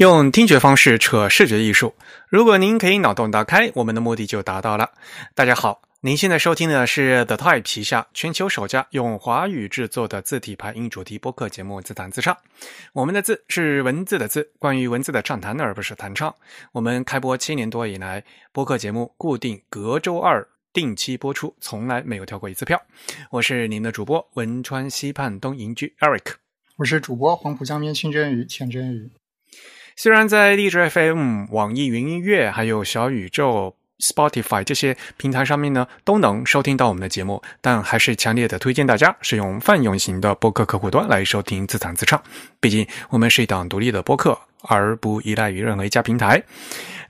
用听觉方式扯视觉艺术，如果您可以脑洞打开，我们的目的就达到了。大家好，您现在收听的是 The Type 旗下全球首家用华语制作的字体排音主题播客节目《自弹自唱》。我们的字是文字的字，关于文字的畅谈，而不是弹唱。我们开播七年多以来，播客节目固定隔周二定期播出，从来没有跳过一次票。我是您的主播汶川西畔东营居 Eric，我是主播黄浦江边清蒸鱼钱真鱼。虽然在荔枝 FM、网易云音乐、还有小宇宙、Spotify 这些平台上面呢，都能收听到我们的节目，但还是强烈的推荐大家使用泛用型的播客客户端来收听自弹自唱。毕竟我们是一档独立的播客，而不依赖于任何一家平台。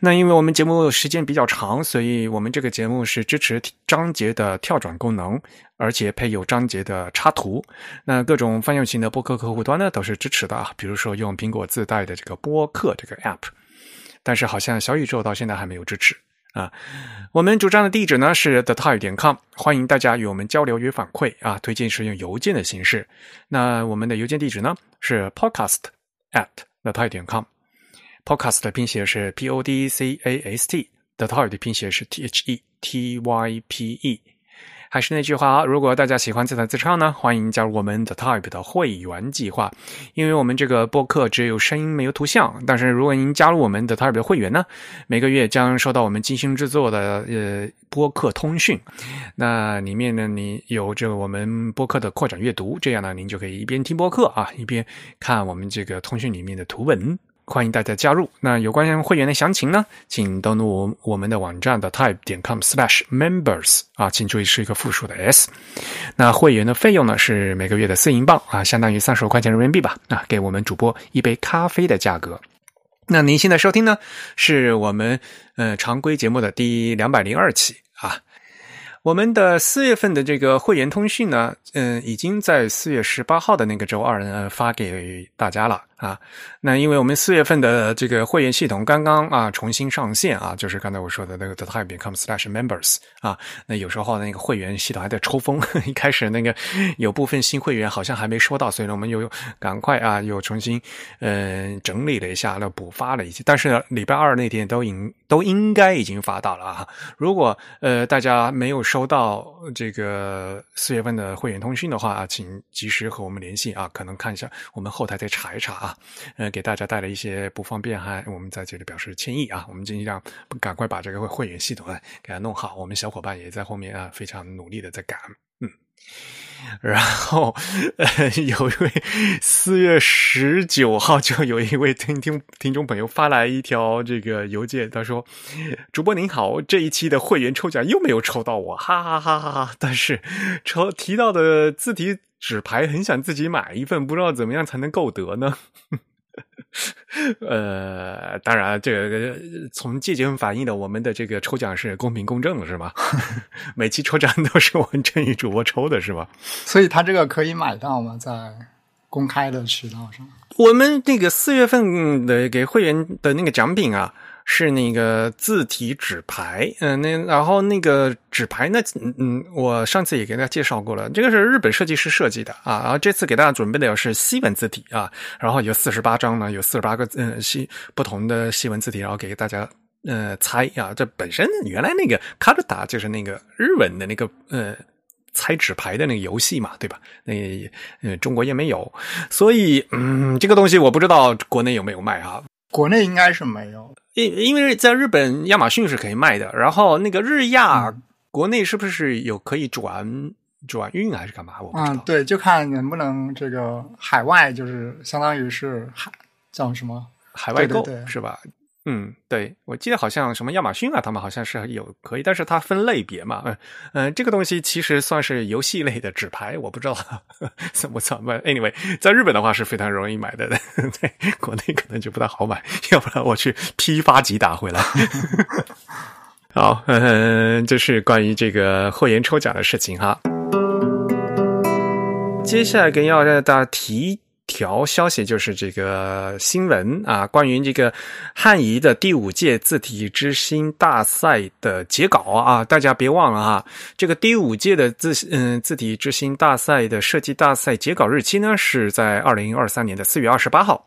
那因为我们节目时间比较长，所以我们这个节目是支持章节的跳转功能，而且配有章节的插图。那各种泛用型的播客客户端呢，都是支持的啊。比如说用苹果自带的这个播客这个 App，但是好像小宇宙到现在还没有支持啊。我们主张的地址呢是 the type 点 com，欢迎大家与我们交流与反馈啊。推荐是用邮件的形式。那我们的邮件地址呢是 podcast at the type 点 com。Podcast 的拼写是 P O D C A S T，The Type 的拼写是 T H E T Y P E。还是那句话啊，如果大家喜欢自弹自唱呢，欢迎加入我们 The Type 的会员计划。因为我们这个播客只有声音没有图像，但是如果您加入我们 The Type 的会员呢，每个月将收到我们精心制作的呃播客通讯。那里面呢，你有这个我们播客的扩展阅读，这样呢，您就可以一边听播客啊，一边看我们这个通讯里面的图文。欢迎大家加入。那有关会员的详情呢，请登录我我们的网站的 type 点 com slash members 啊，请注意是一个复数的 s。那会员的费用呢是每个月的四英镑啊，相当于三十块钱人民币吧啊，给我们主播一杯咖啡的价格。那您。现在收听呢，是我们呃常规节目的第两百零二期啊。我们的四月份的这个会员通讯呢，嗯，已经在四月十八号的那个周二呢发给大家了。啊，那因为我们四月份的这个会员系统刚刚啊重新上线啊，就是刚才我说的那个 the type become slash members 啊，那有时候那个会员系统还在抽风，一开始那个有部分新会员好像还没收到，所以呢我们又赶快啊又重新嗯整理了一下，那补发了一些，但是呢礼拜二那天都应都应该已经发到了啊，如果呃大家没有收到这个四月份的会员通讯的话啊，请及时和我们联系啊，可能看一下我们后台再查一查啊。呃，给大家带来一些不方便，还我们在这里表示歉意啊！我们尽量赶快把这个会员系统呢给它弄好。我们小伙伴也在后面啊，非常努力的在赶。嗯，然后呃，有一位四月十九号就有一位听听听众朋友发来一条这个邮件，他说：“主播您好，这一期的会员抽奖又没有抽到我，哈哈哈哈哈！但是抽提到的字体。”纸牌很想自己买一份，不知道怎么样才能够得呢？呃，当然，这个从季节反映的，我们的这个抽奖是公平公正的，是吧？每期抽奖都是我们正义主播抽的，是吧？所以他这个可以买到吗？在公开的渠道上？我们那个四月份的给会员的那个奖品啊。是那个字体纸牌，嗯，那然后那个纸牌呢，嗯，我上次也给大家介绍过了，这个是日本设计师设计的啊，然后这次给大家准备的是西文字体啊，然后有四十八张呢，有四十八个嗯西不同的西文字体，然后给大家呃猜啊，这本身原来那个卡鲁达就是那个日文的那个呃猜纸牌的那个游戏嘛，对吧？那呃中国也没有，所以嗯，这个东西我不知道国内有没有卖啊。国内应该是没有，因因为在日本亚马逊是可以卖的，然后那个日亚国内是不是有可以转转运还是干嘛？我。嗯，对，就看能不能这个海外，就是相当于是海叫什么海外购是吧？嗯，对，我记得好像什么亚马逊啊，他们好像是有可以，但是它分类别嘛，嗯嗯，这个东西其实算是游戏类的纸牌，我不知道怎么 怎么。Anyway，在日本的话是非常容易买的，在国内可能就不太好买，要不然我去批发几打回来。好，嗯，这是关于这个会员抽奖的事情哈。接下来跟要让大家提。条消息就是这个新闻啊，关于这个汉仪的第五届字体之星大赛的截稿啊，大家别忘了哈，这个第五届的字嗯字体之星大赛的设计大赛截稿日期呢是在二零二三年的四月二十八号。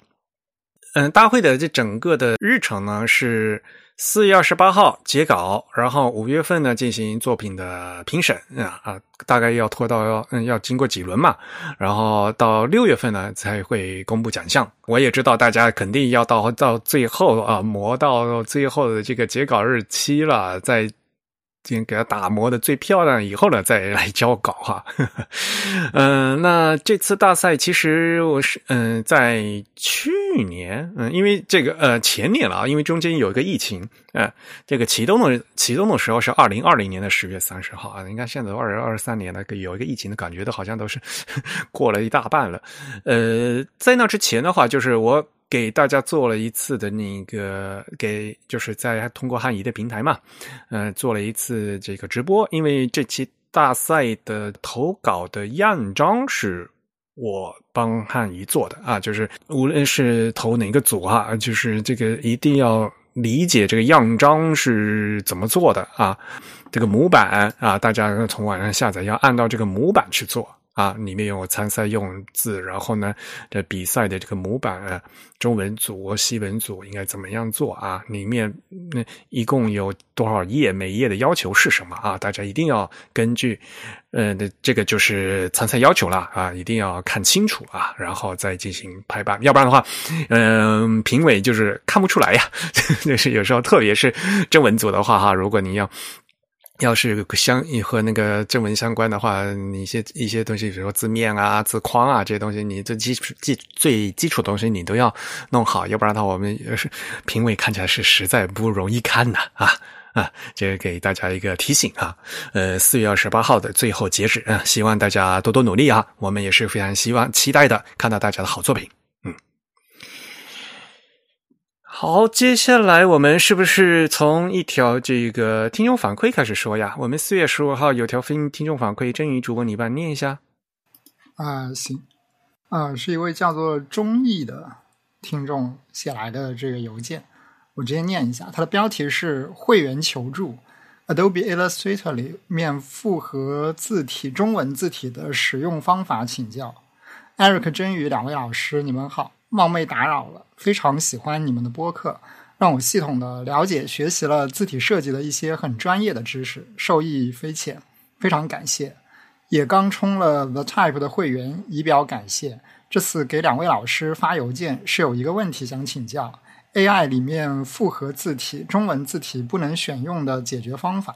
嗯，大会的这整个的日程呢是四月二十八号截稿，然后五月份呢进行作品的评审啊啊，大概要拖到要嗯要经过几轮嘛，然后到六月份呢才会公布奖项。我也知道大家肯定要到到最后啊磨到最后的这个截稿日期了，在。先给它打磨的最漂亮，以后呢再来交稿哈。嗯，那这次大赛其实我是嗯在去年嗯，因为这个呃前年了啊，因为中间有一个疫情呃，这个启动的启动的时候是二零二零年的十月三十号啊。你看现在二零二三年了，有一个疫情的感觉，都好像都是 过了一大半了。呃，在那之前的话，就是我。给大家做了一次的那个，给就是在通过汉仪的平台嘛，嗯，做了一次这个直播。因为这期大赛的投稿的样章是我帮汉仪做的啊，就是无论是投哪个组啊，就是这个一定要理解这个样章是怎么做的啊，这个模板啊，大家从网上下载要按照这个模板去做。啊，里面有参赛用字，然后呢，这比赛的这个模板啊，中文组、西文组应该怎么样做啊？里面那一共有多少页？每一页的要求是什么啊？大家一定要根据，呃，这个就是参赛要求了啊，一定要看清楚啊，然后再进行排版，要不然的话，嗯，评委就是看不出来呀。就是有时候，特别是中文组的话哈，如果你要。要是相和那个正文相关的话，你一些一些东西，比如说字面啊、字框啊这些东西，你最基础基最基础的东西你都要弄好，要不然的话，我们评委看起来是实在不容易看的啊啊！这个给大家一个提醒啊。呃，四月二十八号的最后截止啊，希望大家多多努力啊，我们也是非常希望期待的看到大家的好作品。好，接下来我们是不是从一条这个听众反馈开始说呀？我们四月十五号有条听听众反馈，真宇主播你帮念一下。啊，行，啊，是一位叫做钟毅的听众写来的这个邮件，我直接念一下。它的标题是“会员求助 Adobe Illustrator 里面复合字体中文字体的使用方法，请教 Eric、真宇两位老师，你们好。”冒昧打扰了，非常喜欢你们的播客，让我系统的了解学习了字体设计的一些很专业的知识，受益匪浅，非常感谢。也刚充了 The Type 的会员，以表感谢。这次给两位老师发邮件是有一个问题想请教：AI 里面复合字体中文字体不能选用的解决方法。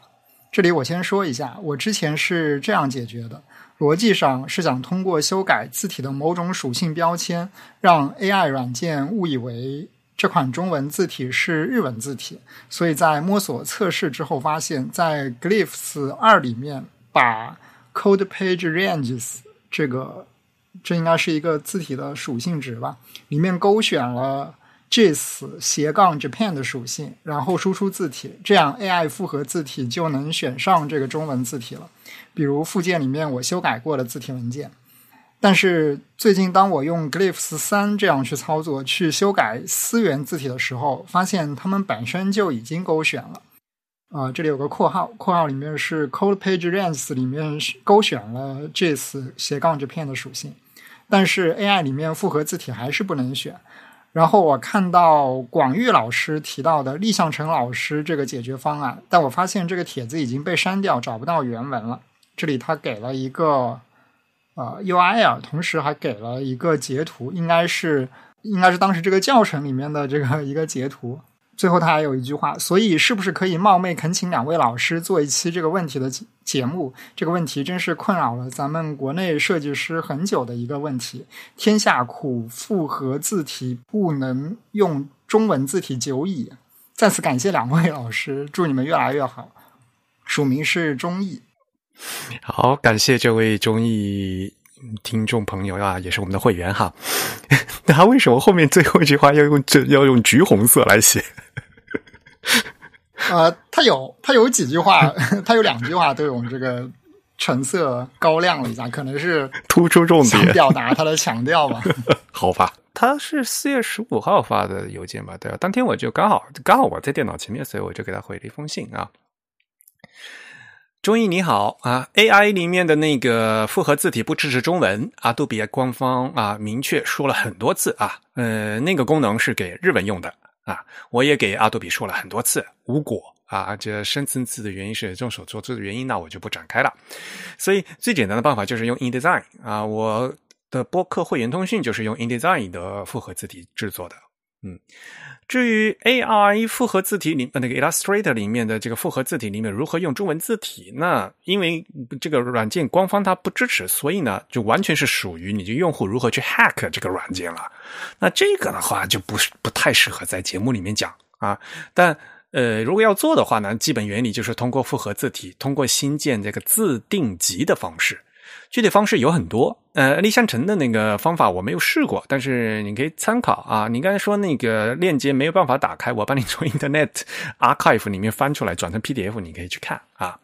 这里我先说一下，我之前是这样解决的。逻辑上是想通过修改字体的某种属性标签，让 AI 软件误以为这款中文字体是日文字体。所以在摸索测试之后，发现，在 Glyphs 二里面把 Code Page Ranges 这个，这应该是一个字体的属性值吧，里面勾选了 JS 斜杠 Japan 的属性，然后输出字体，这样 AI 复合字体就能选上这个中文字体了。比如附件里面我修改过的字体文件，但是最近当我用 Glyphs 三这样去操作去修改思源字体的时候，发现它们本身就已经勾选了。啊，这里有个括号，括号里面是 Code Page Ranges 里面勾选了这次斜杠这片的属性，但是 AI 里面复合字体还是不能选。然后我看到广玉老师提到的立向成老师这个解决方案，但我发现这个帖子已经被删掉，找不到原文了。这里他给了一个呃 URL，同时还给了一个截图，应该是应该是当时这个教程里面的这个 一个截图。最后他还有一句话，所以是不是可以冒昧恳请两位老师做一期这个问题的节目？这个问题真是困扰了咱们国内设计师很久的一个问题。天下苦，复合字体不能用中文字体久矣。再次感谢两位老师，祝你们越来越好。署名是中义。好，感谢这位中意听众朋友啊，也是我们的会员哈。那他为什么后面最后一句话要用这要用橘红色来写？呃，他有他有几句话，他有两句话都用这个橙色高亮了一下，可能是突出重点，表达他的强调吧。好吧，他是四月十五号发的邮件吧？对吧？当天我就刚好刚好我在电脑前面，所以我就给他回了一封信啊。中医你好啊，AI 里面的那个复合字体不支持中文，阿杜比官方啊明确说了很多次啊，呃，那个功能是给日文用的啊，我也给阿杜比说了很多次，无果啊，这深层次的原因是众所周知的原因，那我就不展开了。所以最简单的办法就是用 InDesign 啊，我的播客会员通讯就是用 InDesign 的复合字体制作的，嗯。至于 AI 复合字体里那个 Illustrator 里面的这个复合字体里面如何用中文字体，那因为这个软件官方它不支持，所以呢就完全是属于你这用户如何去 hack 这个软件了。那这个的话就不不太适合在节目里面讲啊。但呃，如果要做的话呢，基本原理就是通过复合字体，通过新建这个自定级的方式。具体方式有很多，呃，立项城的那个方法我没有试过，但是你可以参考啊。你刚才说那个链接没有办法打开，我帮你从 Internet Archive 里面翻出来，转成 PDF，你可以去看啊。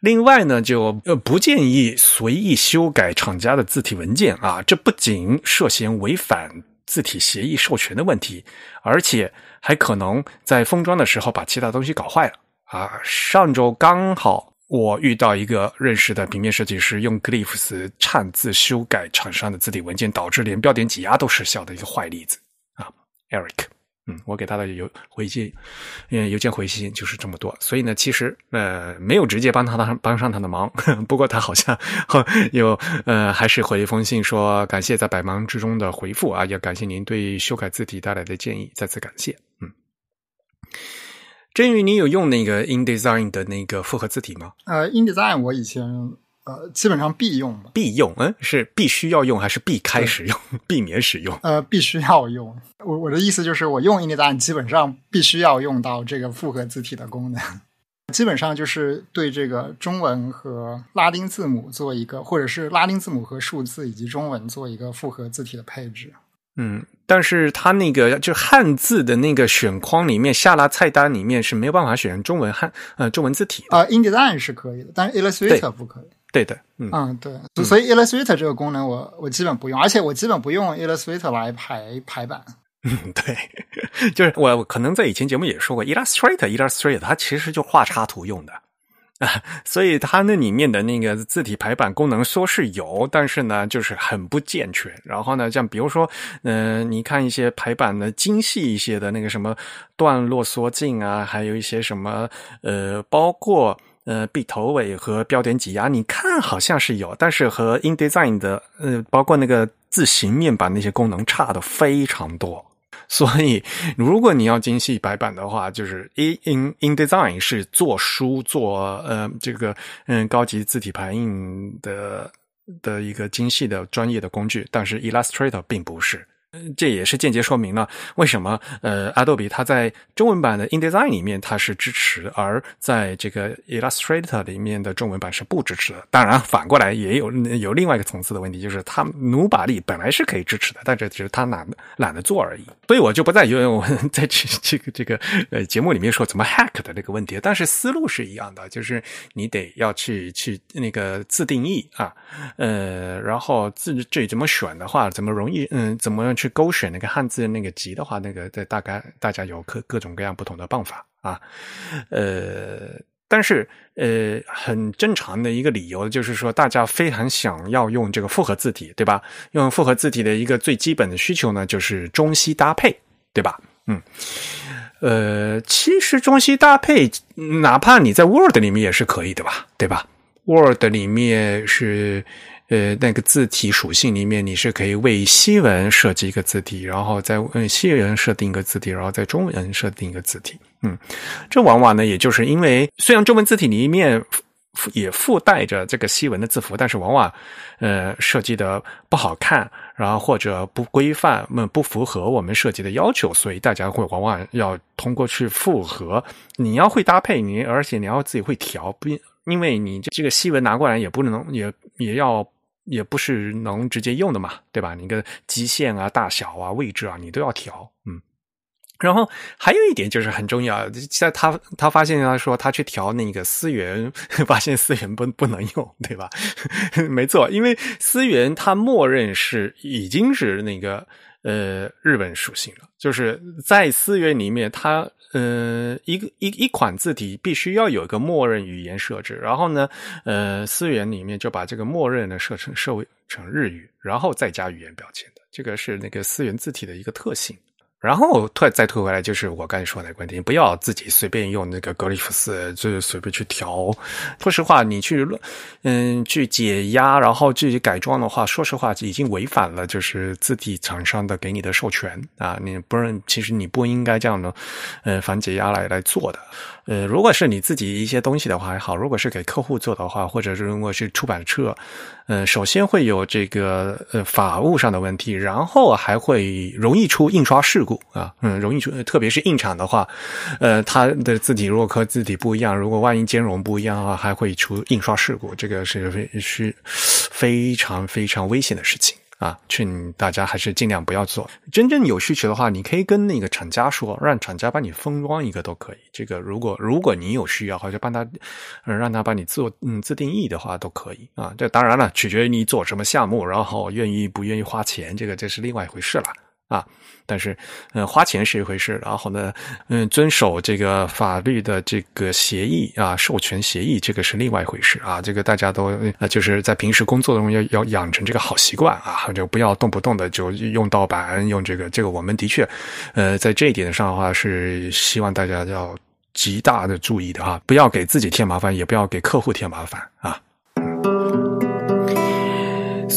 另外呢，就呃不建议随意修改厂家的字体文件啊，这不仅涉嫌违反字体协议授权的问题，而且还可能在封装的时候把其他东西搞坏了啊。上周刚好。我遇到一个认识的平面设计师，用 Glyphs 擅自修改厂商的字体文件，导致连标点挤压都失效的一个坏例子啊，Eric，嗯，我给他的邮回信，嗯，邮件回信就是这么多，所以呢，其实呃没有直接帮他的帮上他的忙，不过他好像有呃还是回一封信说感谢在百忙之中的回复啊，也感谢您对修改字体带来的建议，再次感谢，嗯。真宇，你有用那个 InDesign 的那个复合字体吗？呃，InDesign 我以前呃基本上必用，必用，嗯，是必须要用还是避开使用、避免使用？呃，必须要用。我我的意思就是，我用 InDesign 基本上必须要用到这个复合字体的功能，基本上就是对这个中文和拉丁字母做一个，或者是拉丁字母和数字以及中文做一个复合字体的配置。嗯，但是它那个就汉字的那个选框里面，下拉菜单里面是没有办法选中文汉呃中文字体啊。InDesign 是可以的，但是 Illustrator 不可以。对的，嗯嗯对，所以 Illustrator 这个功能我我基本不用，而且我基本不用 Illustrator 来排排版。嗯，对，就是我可能在以前节目也说过，Illustrator Illustrator 它其实就画插图用的。啊，所以它那里面的那个字体排版功能说是有，但是呢，就是很不健全。然后呢，像比如说，嗯，你看一些排版的精细一些的那个什么段落缩进啊，还有一些什么呃，包括呃，笔头尾和标点挤压，你看好像是有，但是和 InDesign 的呃，包括那个字形面板那些功能差的非常多。所以，如果你要精细白板的话，就是 In InDesign 是做书做呃这个嗯高级字体排印的的一个精细的专业的工具，但是 Illustrator 并不是。这也是间接说明了为什么呃，Adobe 它在中文版的 InDesign 里面它是支持，而在这个 Illustrator 里面的中文版是不支持的。当然，反过来也有有另外一个层次的问题，就是它努把力本来是可以支持的，但这只是它懒懒得做而已。所以我就不再用 我在这这个这个呃节目里面说怎么 hack 的那个问题，但是思路是一样的，就是你得要去去那个自定义啊，呃，然后自这怎么选的话，怎么容易嗯，怎么去。勾选那个汉字那个集的话，那个在大概大家有各各种各样不同的办法啊，呃，但是呃，很正常的一个理由就是说，大家非常想要用这个复合字体，对吧？用复合字体的一个最基本的需求呢，就是中西搭配，对吧？嗯，呃，其实中西搭配，哪怕你在 Word 里面也是可以的吧，对吧？Word 里面是。呃，那个字体属性里面，你是可以为西文设计一个字体，然后在嗯西文设定一个字体，然后在中文设定一个字体。嗯，这往往呢，也就是因为虽然中文字体里面也附带着这个西文的字符，但是往往呃设计的不好看，然后或者不规范，嗯，不符合我们设计的要求，所以大家会往往要通过去复合。你要会搭配，你而且你要自己会调，不因为你这个西文拿过来也不能也也要。也不是能直接用的嘛，对吧？你个基线啊、大小啊、位置啊，你都要调，嗯。然后还有一点就是很重要，在他他发现他说他去调那个思源，发现思源不不能用，对吧？没错，因为思源它默认是已经是那个呃日本属性了，就是在思源里面，它呃一个一一款字体必须要有一个默认语言设置，然后呢，呃思源里面就把这个默认的设成设为成日语，然后再加语言标签的，这个是那个思源字体的一个特性。然后退再退回来，就是我刚才说那个观点，不要自己随便用那个格里夫斯，就是随便去调。说实话，你去嗯去解压，然后自己改装的话，说实话已经违反了就是字体厂商的给你的授权啊！你不然其实你不应该这样的嗯反解压来来做的。呃，如果是你自己一些东西的话还好，如果是给客户做的话，或者是如果是出版社，呃，首先会有这个呃法务上的问题，然后还会容易出印刷事故啊，嗯，容易出，特别是印厂的话，呃，它的字体如果和字体不一样，如果万一兼容不一样的话，还会出印刷事故，这个是非是非常非常危险的事情。啊，劝大家还是尽量不要做。真正有需求的话，你可以跟那个厂家说，让厂家帮你封装一个都可以。这个如果如果你有需要，或者帮他，让他帮你做嗯自定义的话，都可以啊。这当然了，取决于你做什么项目，然后愿意不愿意花钱，这个这是另外一回事了。啊，但是，嗯，花钱是一回事，然后呢，嗯，遵守这个法律的这个协议啊，授权协议，这个是另外一回事啊。这个大家都呃，就是在平时工作中要要养成这个好习惯啊，就不要动不动的就用盗版，用这个这个，我们的确，呃，在这一点上的话，是希望大家要极大的注意的哈，不要给自己添麻烦，也不要给客户添麻烦啊。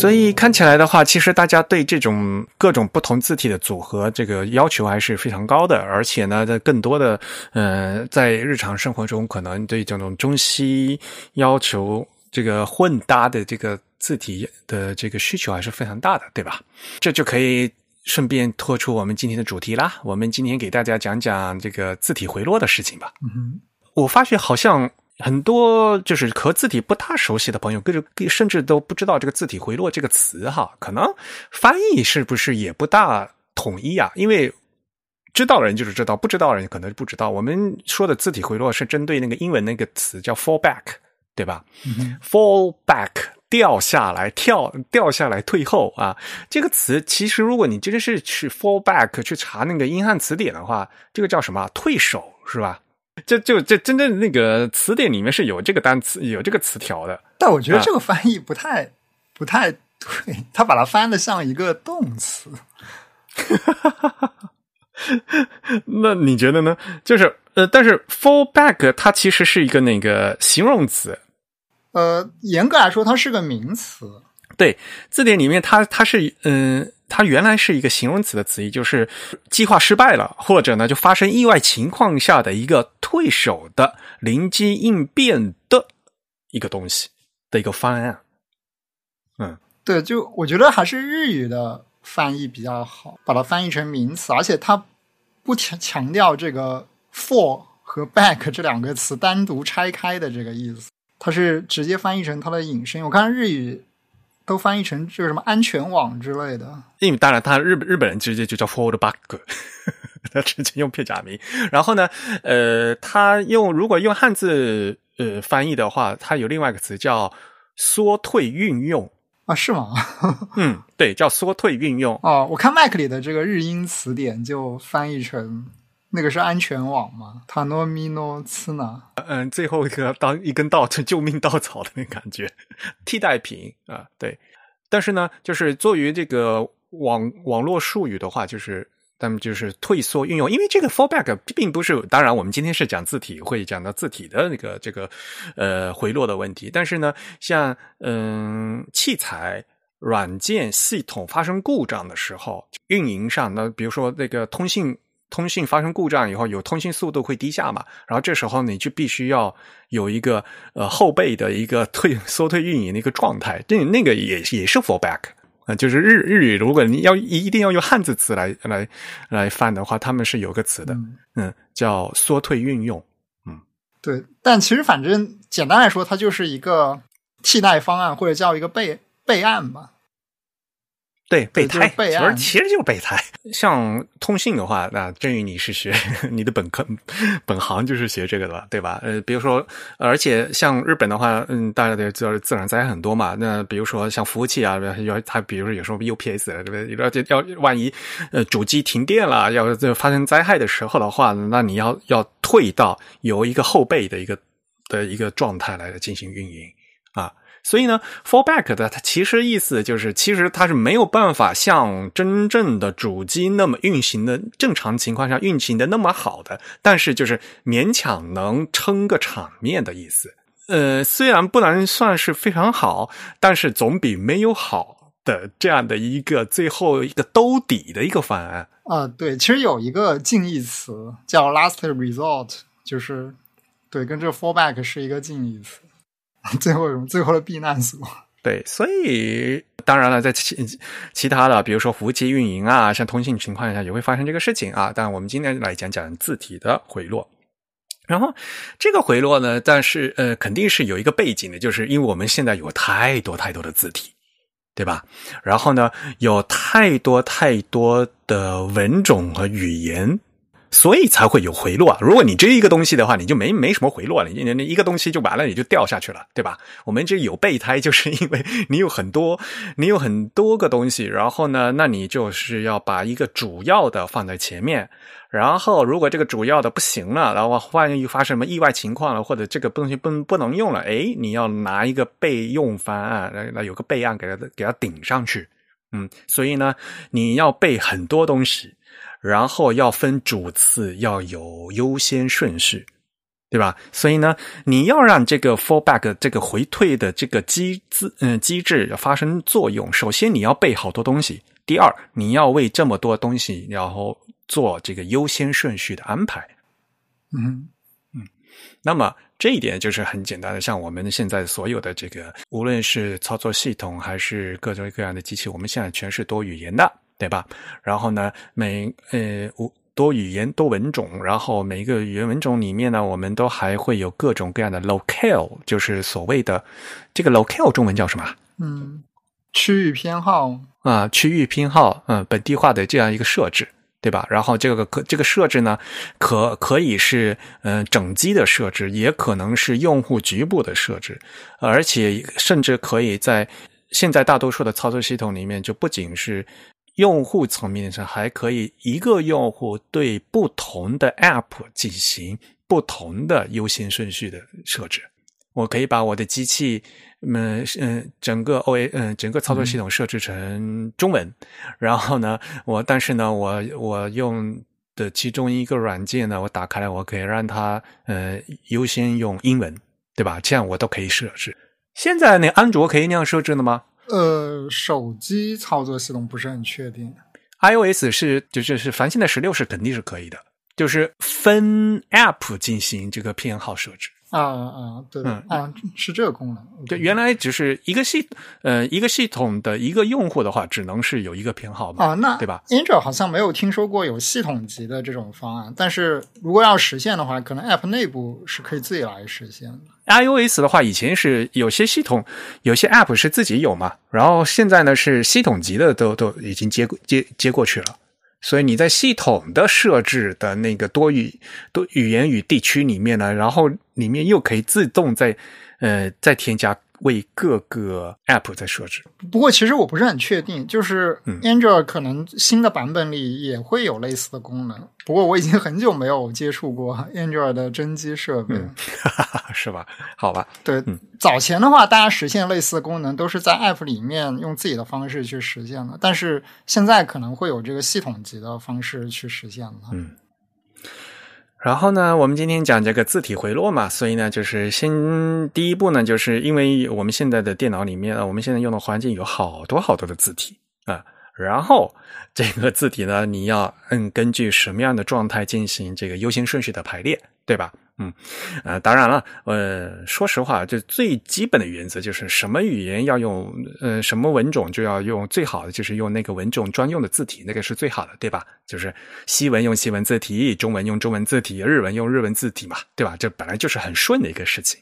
所以看起来的话，其实大家对这种各种不同字体的组合，这个要求还是非常高的。而且呢，在更多的呃，在日常生活中，可能对这种中西要求这个混搭的这个字体的这个需求还是非常大的，对吧？这就可以顺便拖出我们今天的主题啦。我们今天给大家讲讲这个字体回落的事情吧。嗯，我发觉好像。很多就是和字体不大熟悉的朋友，各种甚至都不知道这个字体回落这个词哈，可能翻译是不是也不大统一啊？因为知道的人就是知道，不知道的人可能不知道。我们说的字体回落是针对那个英文那个词叫 fall back，对吧？fall back 掉下来，跳掉下来，退后啊。这个词其实如果你真的是去 fall back 去查那个英汉词典的话，这个叫什么？退守是吧？这 就就真正那个词典里面是有这个单词有这个词条的，但我觉得这个翻译不太不太对，他把它翻的像一个动词。那你觉得呢？就是呃，但是 fall back 它其实是一个那个形容词。呃，严格来说，它是个名词。对，字典里面它它是嗯。它原来是一个形容词的词义，就是计划失败了，或者呢就发生意外情况下的一个退守的临机应变的一个东西的一个方案。嗯，对，就我觉得还是日语的翻译比较好，把它翻译成名词，而且它不强强调这个 for 和 back 这两个词单独拆开的这个意思，它是直接翻译成它的引申。我看日语。都翻译成就是什么安全网之类的，英语当然他日日本人直接就叫 forward bug，他直接用片假名。然后呢，呃，他用如果用汉字呃翻译的话，他有另外一个词叫缩退运用啊，是吗？嗯，对，叫缩退运用。哦，我看 Mac 里的这个日英词典就翻译成那个是安全网吗？塔诺米诺茨呢。嗯，最后一个当一根稻草 救命稻草的那感觉，替代品啊，对。但是呢，就是作为这个网网络术语的话，就是他们就是退缩运用，因为这个 fallback 并不是，当然我们今天是讲字体，会讲到字体的那个这个呃回落的问题。但是呢，像嗯器材、软件、系统发生故障的时候，运营上，那比如说那个通信。通信发生故障以后，有通信速度会低下嘛？然后这时候你就必须要有一个呃后备的一个退缩退运营的一个状态，这那个也也是 fallback 啊，就是日日语，如果你要一定要用汉字词来来来翻的话，他们是有个词的，嗯，叫缩退运用，嗯，对。但其实反正简单来说，它就是一个替代方案，或者叫一个备备案吧。对，备胎，其实其实就是备胎。像通信的话，那郑宇你是学 你的本科 本行就是学这个的，对吧？呃，比如说，而且像日本的话，嗯，大家都知道自然灾害很多嘛。那比如说像服务器啊，要它，比如说有时候 UPS 对不对？要要万一呃主机停电了，要发生灾害的时候的话，那你要要退到由一个后备的一个的一个状态来进行运营啊。所以呢，fallback 的它其实意思就是，其实它是没有办法像真正的主机那么运行的正常情况下运行的那么好的，但是就是勉强能撑个场面的意思。呃，虽然不能算是非常好，但是总比没有好的这样的一个最后一个兜底的一个方案啊。对，其实有一个近义词叫 last resort，就是对，跟这个 fallback 是一个近义词。最后？最后的避难所。对，所以当然了，在其其他的，比如说服务器运营啊，像通信情况下也会发生这个事情啊。但我们今天来讲讲字体的回落。然后这个回落呢，但是呃，肯定是有一个背景的，就是因为我们现在有太多太多的字体，对吧？然后呢，有太多太多的文种和语言。所以才会有回落啊。如果你这一个东西的话，你就没没什么回落了。你你一个东西就完了，你就掉下去了，对吧？我们这有备胎，就是因为你有很多，你有很多个东西，然后呢，那你就是要把一个主要的放在前面。然后如果这个主要的不行了，然后万一发生什么意外情况了，或者这个东西不不能用了，哎，你要拿一个备用方案，那有个备案给它给它顶上去。嗯，所以呢，你要备很多东西。然后要分主次，要有优先顺序，对吧？所以呢，你要让这个 fallback 这个回退的这个机制，嗯，机制发生作用，首先你要备好多东西。第二，你要为这么多东西，然后做这个优先顺序的安排。嗯嗯，那么这一点就是很简单的，像我们现在所有的这个，无论是操作系统还是各种各样的机器，我们现在全是多语言的。对吧？然后呢，每呃五多语言多文种，然后每一个语言文种里面呢，我们都还会有各种各样的 locale，就是所谓的这个 locale 中文叫什么？嗯，区域偏好啊，区域偏好，嗯，本地化的这样一个设置，对吧？然后这个可这个设置呢，可可以是嗯整机的设置，也可能是用户局部的设置，而且甚至可以在现在大多数的操作系统里面，就不仅是。用户层面上还可以，一个用户对不同的 App 进行不同的优先顺序的设置。我可以把我的机器，嗯嗯，整个 OA，嗯，整个操作系统设置成中文。然后呢，我但是呢，我我用的其中一个软件呢，我打开来，我可以让它呃优先用英文，对吧？这样我都可以设置。现在那安卓可以那样设置的吗？呃，手机操作系统不是很确定。iOS 是就就是凡现在十六是肯定是可以的，就是分 App 进行这个偏好设置。啊啊，对，嗯啊，是这个功能。对，原来只是一个系，呃，一个系统的一个用户的话，只能是有一个偏好嘛？啊，那对吧？Android 好像没有听说过有系统级的这种方案，但是如果要实现的话，可能 App 内部是可以自己来实现的。iOS 的话，以前是有些系统、有些 App 是自己有嘛，然后现在呢是系统级的都都已经接接接过去了。所以你在系统的设置的那个多语多语言与地区里面呢，然后里面又可以自动在呃再添加。为各个 App 在设置，不过其实我不是很确定，就是 Android 可能新的版本里也会有类似的功能。不过我已经很久没有接触过 Android 的真机设备，是吧？好吧，对，早前的话，大家实现类似的功能都是在 App 里面用自己的方式去实现的，但是现在可能会有这个系统级的方式去实现了。嗯。然后呢，我们今天讲这个字体回落嘛，所以呢，就是先第一步呢，就是因为我们现在的电脑里面，我们现在用的环境有好多好多的字体啊，然后这个字体呢，你要嗯根据什么样的状态进行这个优先顺序的排列，对吧？嗯，呃，当然了，呃，说实话，就最基本的原则就是什么语言要用，呃，什么文种就要用最好的，就是用那个文种专用的字体，那个是最好的，对吧？就是西文用西文字体，中文用中文字体，日文用日文字体嘛，对吧？这本来就是很顺的一个事情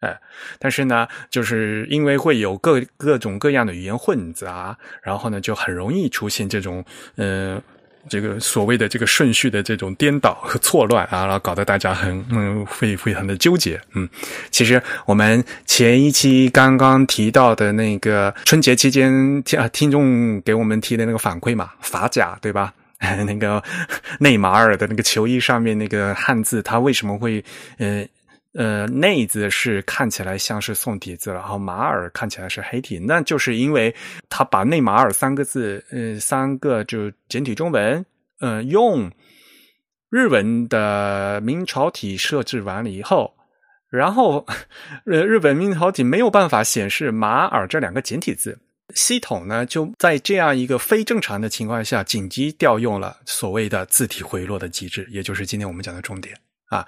哎，但是呢，就是因为会有各各种各样的语言混杂，然后呢，就很容易出现这种呃。这个所谓的这个顺序的这种颠倒和错乱啊，然后搞得大家很嗯会非常的纠结。嗯，其实我们前一期刚刚提到的那个春节期间听听众给我们提的那个反馈嘛，法甲对吧？那个内马尔的那个球衣上面那个汉字，它为什么会呃？呃，内字是看起来像是宋体字，然后马尔看起来是黑体，那就是因为他把内马尔三个字，呃，三个就简体中文，呃，用日文的明朝体设置完了以后，然后呃，日本明朝体没有办法显示马尔这两个简体字，系统呢就在这样一个非正常的情况下，紧急调用了所谓的字体回落的机制，也就是今天我们讲的重点。啊，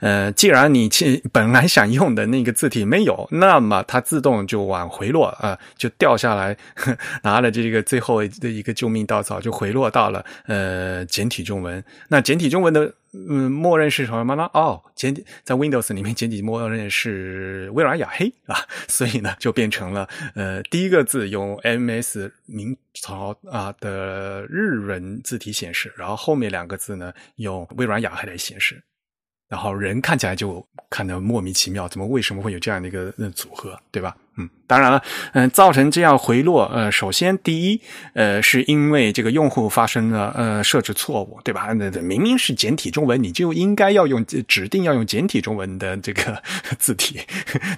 呃，既然你其本来想用的那个字体没有，那么它自动就往回落啊，就掉下来，拿了这个最后的一个救命稻草，就回落到了呃简体中文。那简体中文的嗯，默认是什么呢？哦，简体在 Windows 里面简体默认是微软雅黑啊，所以呢就变成了呃第一个字用 MS 明朝啊的日文字体显示，然后后面两个字呢用微软雅黑来显示。然后人看起来就看得莫名其妙，怎么为什么会有这样的一个组合，对吧？嗯，当然了，嗯，造成这样回落，呃，首先第一，呃，是因为这个用户发生了呃设置错误，对吧？那明明是简体中文，你就应该要用指定要用简体中文的这个 字体，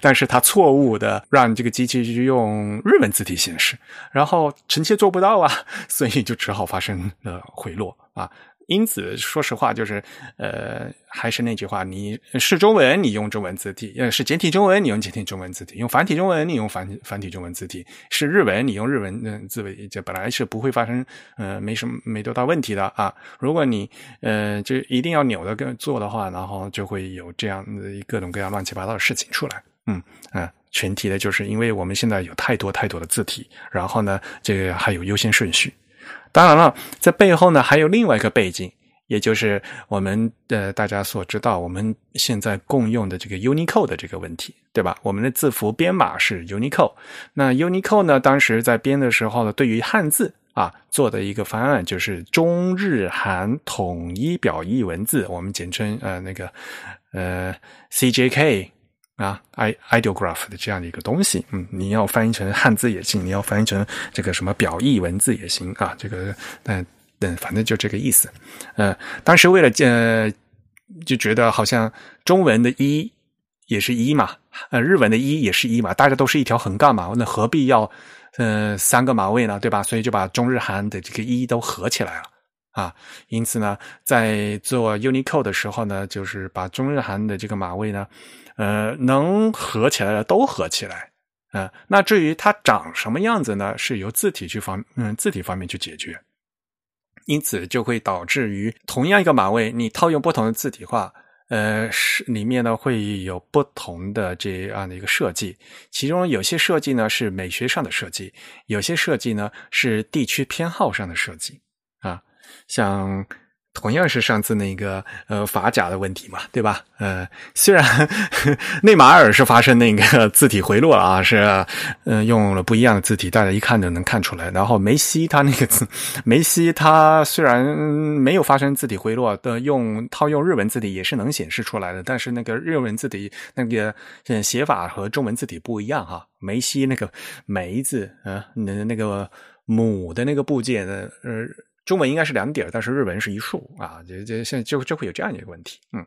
但是他错误的让这个机器去用日文字体显示，然后臣妾做不到啊，所以就只好发生了回落啊。因此，说实话，就是呃，还是那句话，你是中文，你用中文字体；呃，是简体中文，你用简体中文字体；用繁体中文，你用繁繁体中文字体；是日文，你用日文字体，这本来是不会发生呃，没什么没多大问题的啊。如果你呃，就一定要扭的跟做的话，然后就会有这样的各种各样乱七八糟的事情出来。嗯啊，全提的就是因为我们现在有太多太多的字体，然后呢，这个还有优先顺序。当然了，在背后呢还有另外一个背景，也就是我们的大家所知道，我们现在共用的这个 Unicode 的这个问题，对吧？我们的字符编码是 Unicode，那 Unicode 呢，当时在编的时候呢，对于汉字啊做的一个方案就是中日韩统一表意文字，我们简称呃那个呃 CJK。啊，i ideograph 的这样的一个东西，嗯，你要翻译成汉字也行，你要翻译成这个什么表意文字也行啊，这个，嗯，嗯，反正就这个意思。呃，当时为了呃，就觉得好像中文的“一”也是一嘛，呃，日文的“一”也是一嘛，大家都是一条横杠嘛，那何必要呃三个码位呢？对吧？所以就把中日韩的这个“一”都合起来了啊。因此呢，在做 Unicode 的时候呢，就是把中日韩的这个码位呢。呃，能合起来的都合起来，嗯，那至于它长什么样子呢？是由字体去方，嗯，字体方面去解决，因此就会导致于同样一个码位，你套用不同的字体化，呃，是里面呢会有不同的这样的一个设计，其中有些设计呢是美学上的设计，有些设计呢是地区偏好上的设计，啊，像。同样是上次那个呃法甲的问题嘛，对吧？呃，虽然 内马尔是发生那个字体回落了啊，是嗯用了不一样的字体，大家一看就能看出来。然后梅西他那个字，梅西他虽然没有发生字体回落的，用套用日文字体也是能显示出来的，但是那个日文字体那个写法和中文字体不一样哈。梅西那个梅字啊，那那个母的那个部件的呃。中文应该是两点，但是日文是一竖啊，这这现在就就会有这样一个问题，嗯。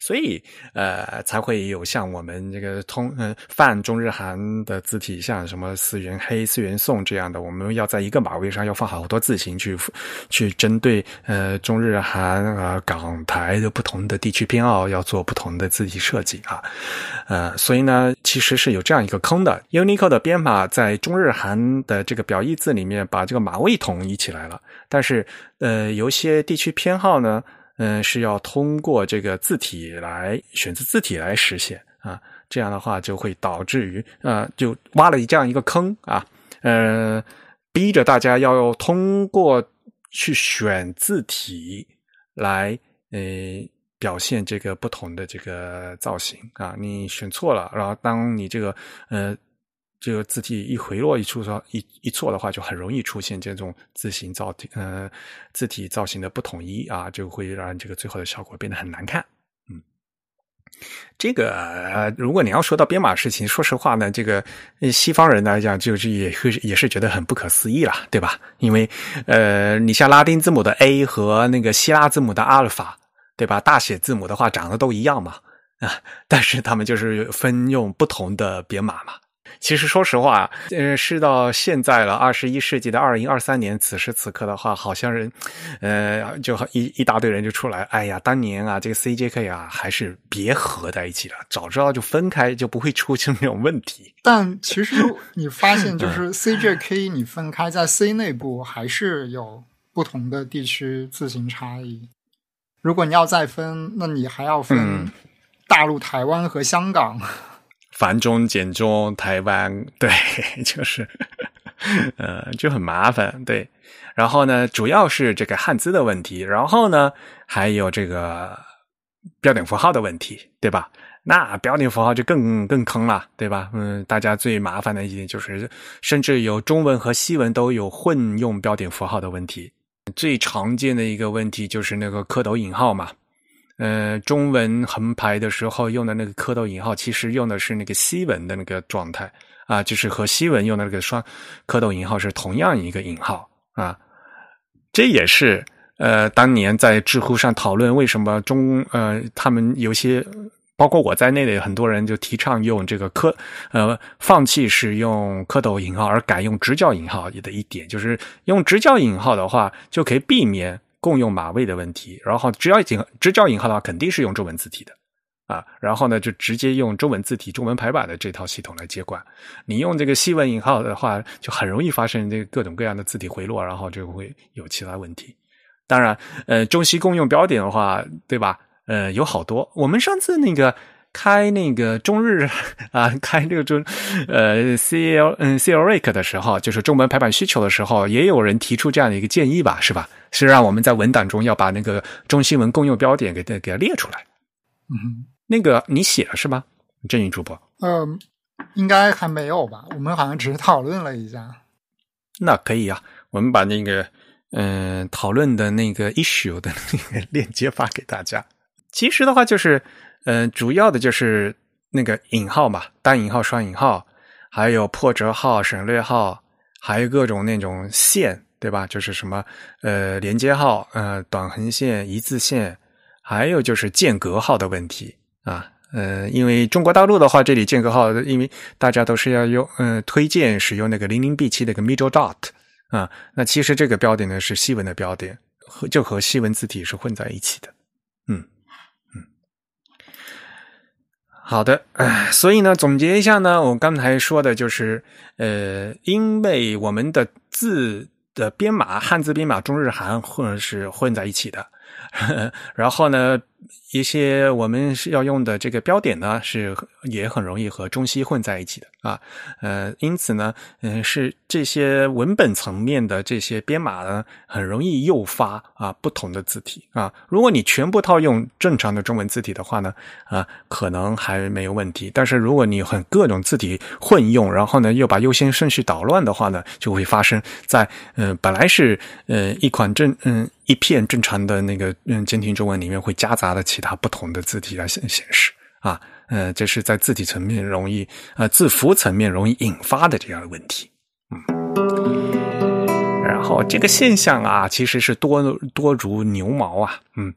所以，呃，才会有像我们这个通嗯泛中日韩的字体，像什么四元黑、四元宋这样的，我们要在一个码位上要放好多字形去去针对呃中日韩啊港台的不同的地区偏好，要做不同的字体设计啊，呃，所以呢，其实是有这样一个坑的。Unicode 的编码在中日韩的这个表意字里面把这个码位统一起来了，但是呃，有些地区偏好呢。嗯，是要通过这个字体来选择字体来实现啊，这样的话就会导致于呃，就挖了这样一个坑啊，呃，逼着大家要通过去选字体来呃表现这个不同的这个造型啊。你选错了，然后当你这个呃这个字体一回落一出错一一错的话，就很容易出现这种字形造呃字体造型的不统一啊，就会让这个最后的效果变得很难看。嗯这个，如果你要说到编码事情，说实话呢，这个西方人来讲，就是也会也是觉得很不可思议了，对吧？因为，呃，你像拉丁字母的 A 和那个希腊字母的阿尔法，对吧？大写字母的话，长得都一样嘛，啊，但是他们就是分用不同的编码嘛。其实，说实话，呃，是到现在了，二十一世纪的二零二三年，此时此刻的话，好像人，呃，就一一大堆人就出来，哎呀，当年啊，这个 CJK 啊，还是别合在一起了，早知道就分开，就不会出现这种问题。但其实你发现，就是 CJK 你分开在 C 内部，还是有不同的地区自行差异。如果你要再分，那你还要分大陆、台湾和香港。繁中、简中、台湾，对，就是，呃，就很麻烦，对。然后呢，主要是这个汉字的问题，然后呢，还有这个标点符号的问题，对吧？那标点符号就更更坑了，对吧？嗯，大家最麻烦的一点就是，甚至有中文和西文都有混用标点符号的问题。最常见的一个问题就是那个蝌蚪引号嘛。呃，中文横排的时候用的那个蝌蚪引号，其实用的是那个西文的那个状态啊，就是和西文用的那个双蝌蚪引号是同样一个引号啊。这也是呃，当年在知乎上讨论为什么中呃，他们有些包括我在内的很多人就提倡用这个蝌呃，放弃使用蝌蚪引号而改用直角引号的一点，就是用直角引号的话就可以避免。共用码位的问题，然后只要引直角引号的话，肯定是用中文字体的啊。然后呢，就直接用中文字体、中文排版的这套系统来接管。你用这个西文引号的话，就很容易发生这个各种各样的字体回落，然后就会有其他问题。当然，呃，中西共用标点的话，对吧？呃，有好多。我们上次那个。开那个中日啊，开这个中呃 C L 嗯 C L R C 的时候，就是中文排版需求的时候，也有人提出这样的一个建议吧，是吧？是让我们在文档中要把那个中新闻共用标点给给它列出来。嗯，那个你写了是吧？郑宇主播，嗯，应该还没有吧？我们好像只是讨论了一下。那可以啊，我们把那个嗯讨论的那个 issue 的那个链接发给大家。其实的话就是。嗯，主要的就是那个引号嘛，单引号、双引号，还有破折号、省略号，还有各种那种线，对吧？就是什么呃连接号、呃短横线、一字线，还有就是间隔号的问题啊。呃，因为中国大陆的话，这里间隔号，因为大家都是要用嗯推荐使用那个零零 B 七那个 middle dot 啊，那其实这个标点呢是西文的标点，和就和西文字体是混在一起的。嗯好的，哎所以呢，总结一下呢，我刚才说的就是，呃，因为我们的字的编码，汉字编码中日韩混是混在一起的，然后呢。一些我们是要用的这个标点呢，是也很容易和中西混在一起的啊，呃，因此呢，嗯，是这些文本层面的这些编码呢，很容易诱发啊不同的字体啊。如果你全部套用正常的中文字体的话呢，啊，可能还没有问题。但是如果你很各种字体混用，然后呢又把优先顺序捣乱的话呢，就会发生在嗯本来是嗯一款正嗯。一片正常的那个嗯简体中文里面会夹杂的其他不同的字体来显显示啊，呃，这是在字体层面容易呃字符层面容易引发的这样的问题，嗯，然后这个现象啊，其实是多多如牛毛啊，嗯，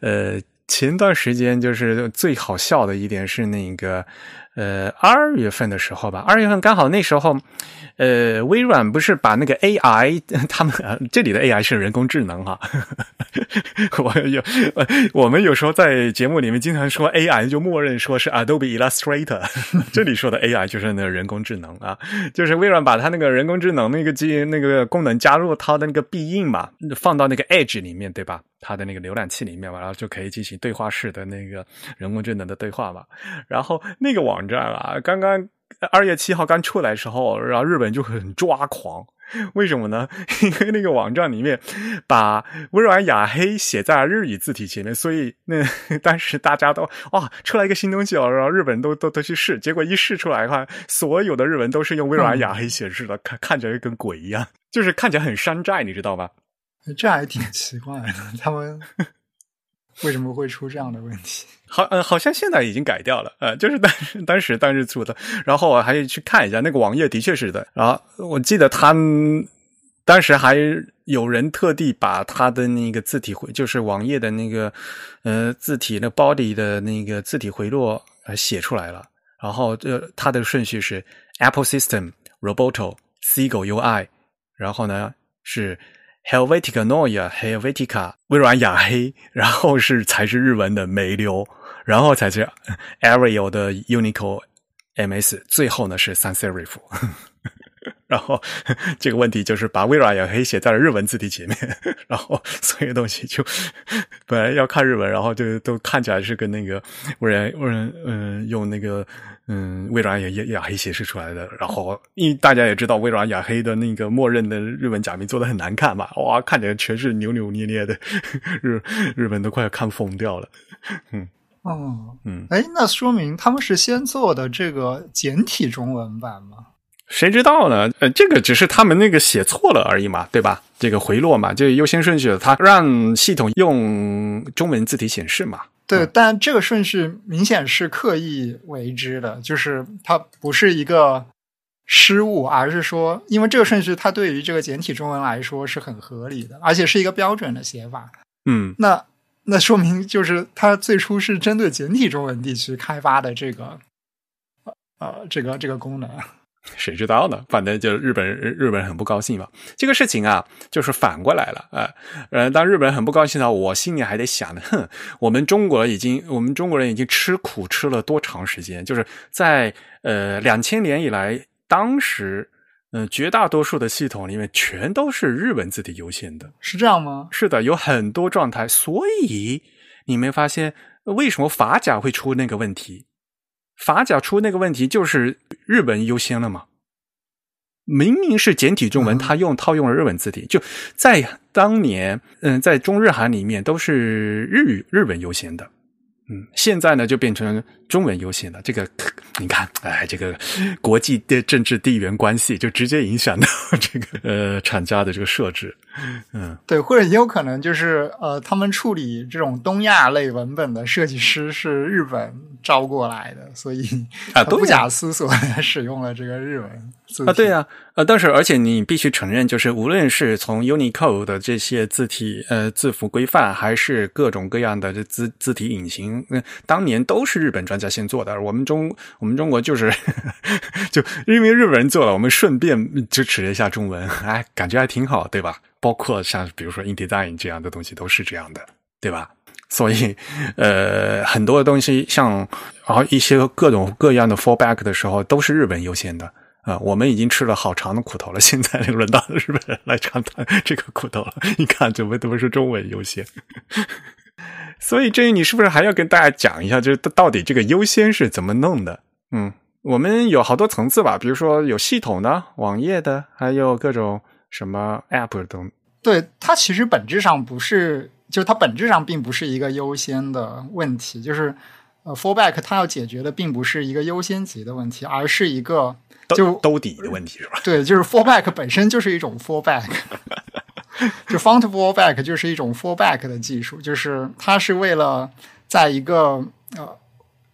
呃，前段时间就是最好笑的一点是那个呃二月份的时候吧，二月份刚好那时候。呃，微软不是把那个 AI，他们这里的 AI 是人工智能哈。我有，我们有时候在节目里面经常说 AI，就默认说是 Adobe Illustrator。这里说的 AI 就是那个人工智能啊，就是微软把它那个人工智能那个机那个功能加入它的那个必应嘛，放到那个 Edge 里面，对吧？它的那个浏览器里面嘛，然后就可以进行对话式的那个人工智能的对话嘛。然后那个网站啊，刚刚二月七号刚出来的时候，然后日本就很抓狂。为什么呢？因为那个网站里面把微软雅黑写在日语字体前面，所以那当时大家都哇出来一个新东西哦，然后日本人都都都去试，结果一试出来的话，所有的日文都是用微软雅黑显示的，看看起来跟鬼一样，就是看起来很山寨，你知道吧？这还挺奇怪的，他们为什么会出这样的问题？好，嗯，好像现在已经改掉了，呃，就是当时当时当时出的，然后我还去看一下那个网页，的确是的。然后我记得他当时还有人特地把他的那个字体回，就是网页的那个呃字体那 body 的那个字体回落呃写出来了。然后这它的顺序是 Apple System Roboto Seagull UI，然后呢是 Helvetica Noia、Helvetica 微软雅黑，然后是才是日文的梅流，然后才是 Arial 的 Unico MS，最后呢是 Sans Serif。然后这个问题就是把微软雅黑写在了日文字体前面，然后所有东西就本来要看日文，然后就都看起来是跟那个微软微软嗯用那个嗯微软雅黑显示出来的。然后因为大家也知道微软雅黑的那个默认的日文假名做的很难看嘛，哇，看起来全是扭扭捏捏的，日日本都快要看疯掉了。嗯哦，嗯，哎，那说明他们是先做的这个简体中文版吗？谁知道呢？呃，这个只是他们那个写错了而已嘛，对吧？这个回落嘛，就优先顺序，它让系统用中文字体显示嘛。对，但这个顺序明显是刻意为之的，就是它不是一个失误，而是说，因为这个顺序它对于这个简体中文来说是很合理的，而且是一个标准的写法。嗯，那那说明就是它最初是针对简体中文地区开发的这个呃这个这个功能。谁知道呢？反正就日本人，日本人很不高兴嘛。这个事情啊，就是反过来了啊。呃，当日本人很不高兴呢我心里还得想呢，哼，我们中国已经，我们中国人已经吃苦吃了多长时间？就是在呃两千年以来，当时呃绝大多数的系统里面全都是日文字体优先的，是这样吗？是的，有很多状态。所以你没发现为什么法甲会出那个问题？法甲出那个问题就是日文优先了嘛？明明是简体中文，他用套用了日文字体，就在当年，嗯，在中日韩里面都是日语日文优先的，嗯，现在呢就变成中文优先的。这个 你看，哎，这个国际的政治地缘关系就直接影响到 这个呃厂家的这个设置，嗯，对，或者也有可能就是呃，他们处理这种东亚类文本的设计师是日本招过来的，所以 啊，不假思索的 使用了这个日文啊，对呀，呃，但是而且你必须承认，就是无论是从 Unicode 的这些字体呃字符规范，还是各种各样的这字字体引擎，嗯，当年都是日本专家先做的，我们中我们中国就是 就因为日本人做了，我们顺便支持了一下中文，哎，感觉还挺好，对吧？包括像比如说 InDesign 这样的东西都是这样的，对吧？所以，呃，很多的东西像，然后一些各种各样的 fallback 的时候，都是日本优先的啊。我们已经吃了好长的苦头了，现在轮到日本人来尝尝这个苦头了。你看，怎么都是中文优先。所以，这你是不是还要跟大家讲一下，就是到底这个优先是怎么弄的？嗯，我们有好多层次吧，比如说有系统的、网页的，还有各种什么 app 等。对，它其实本质上不是。就是它本质上并不是一个优先的问题，就是呃，fallback 它要解决的并不是一个优先级的问题，而是一个就兜底的问题，是吧？对，就是 fallback 本身就是一种 fallback，就 font fallback 就是一种 fallback 的技术，就是它是为了在一个呃。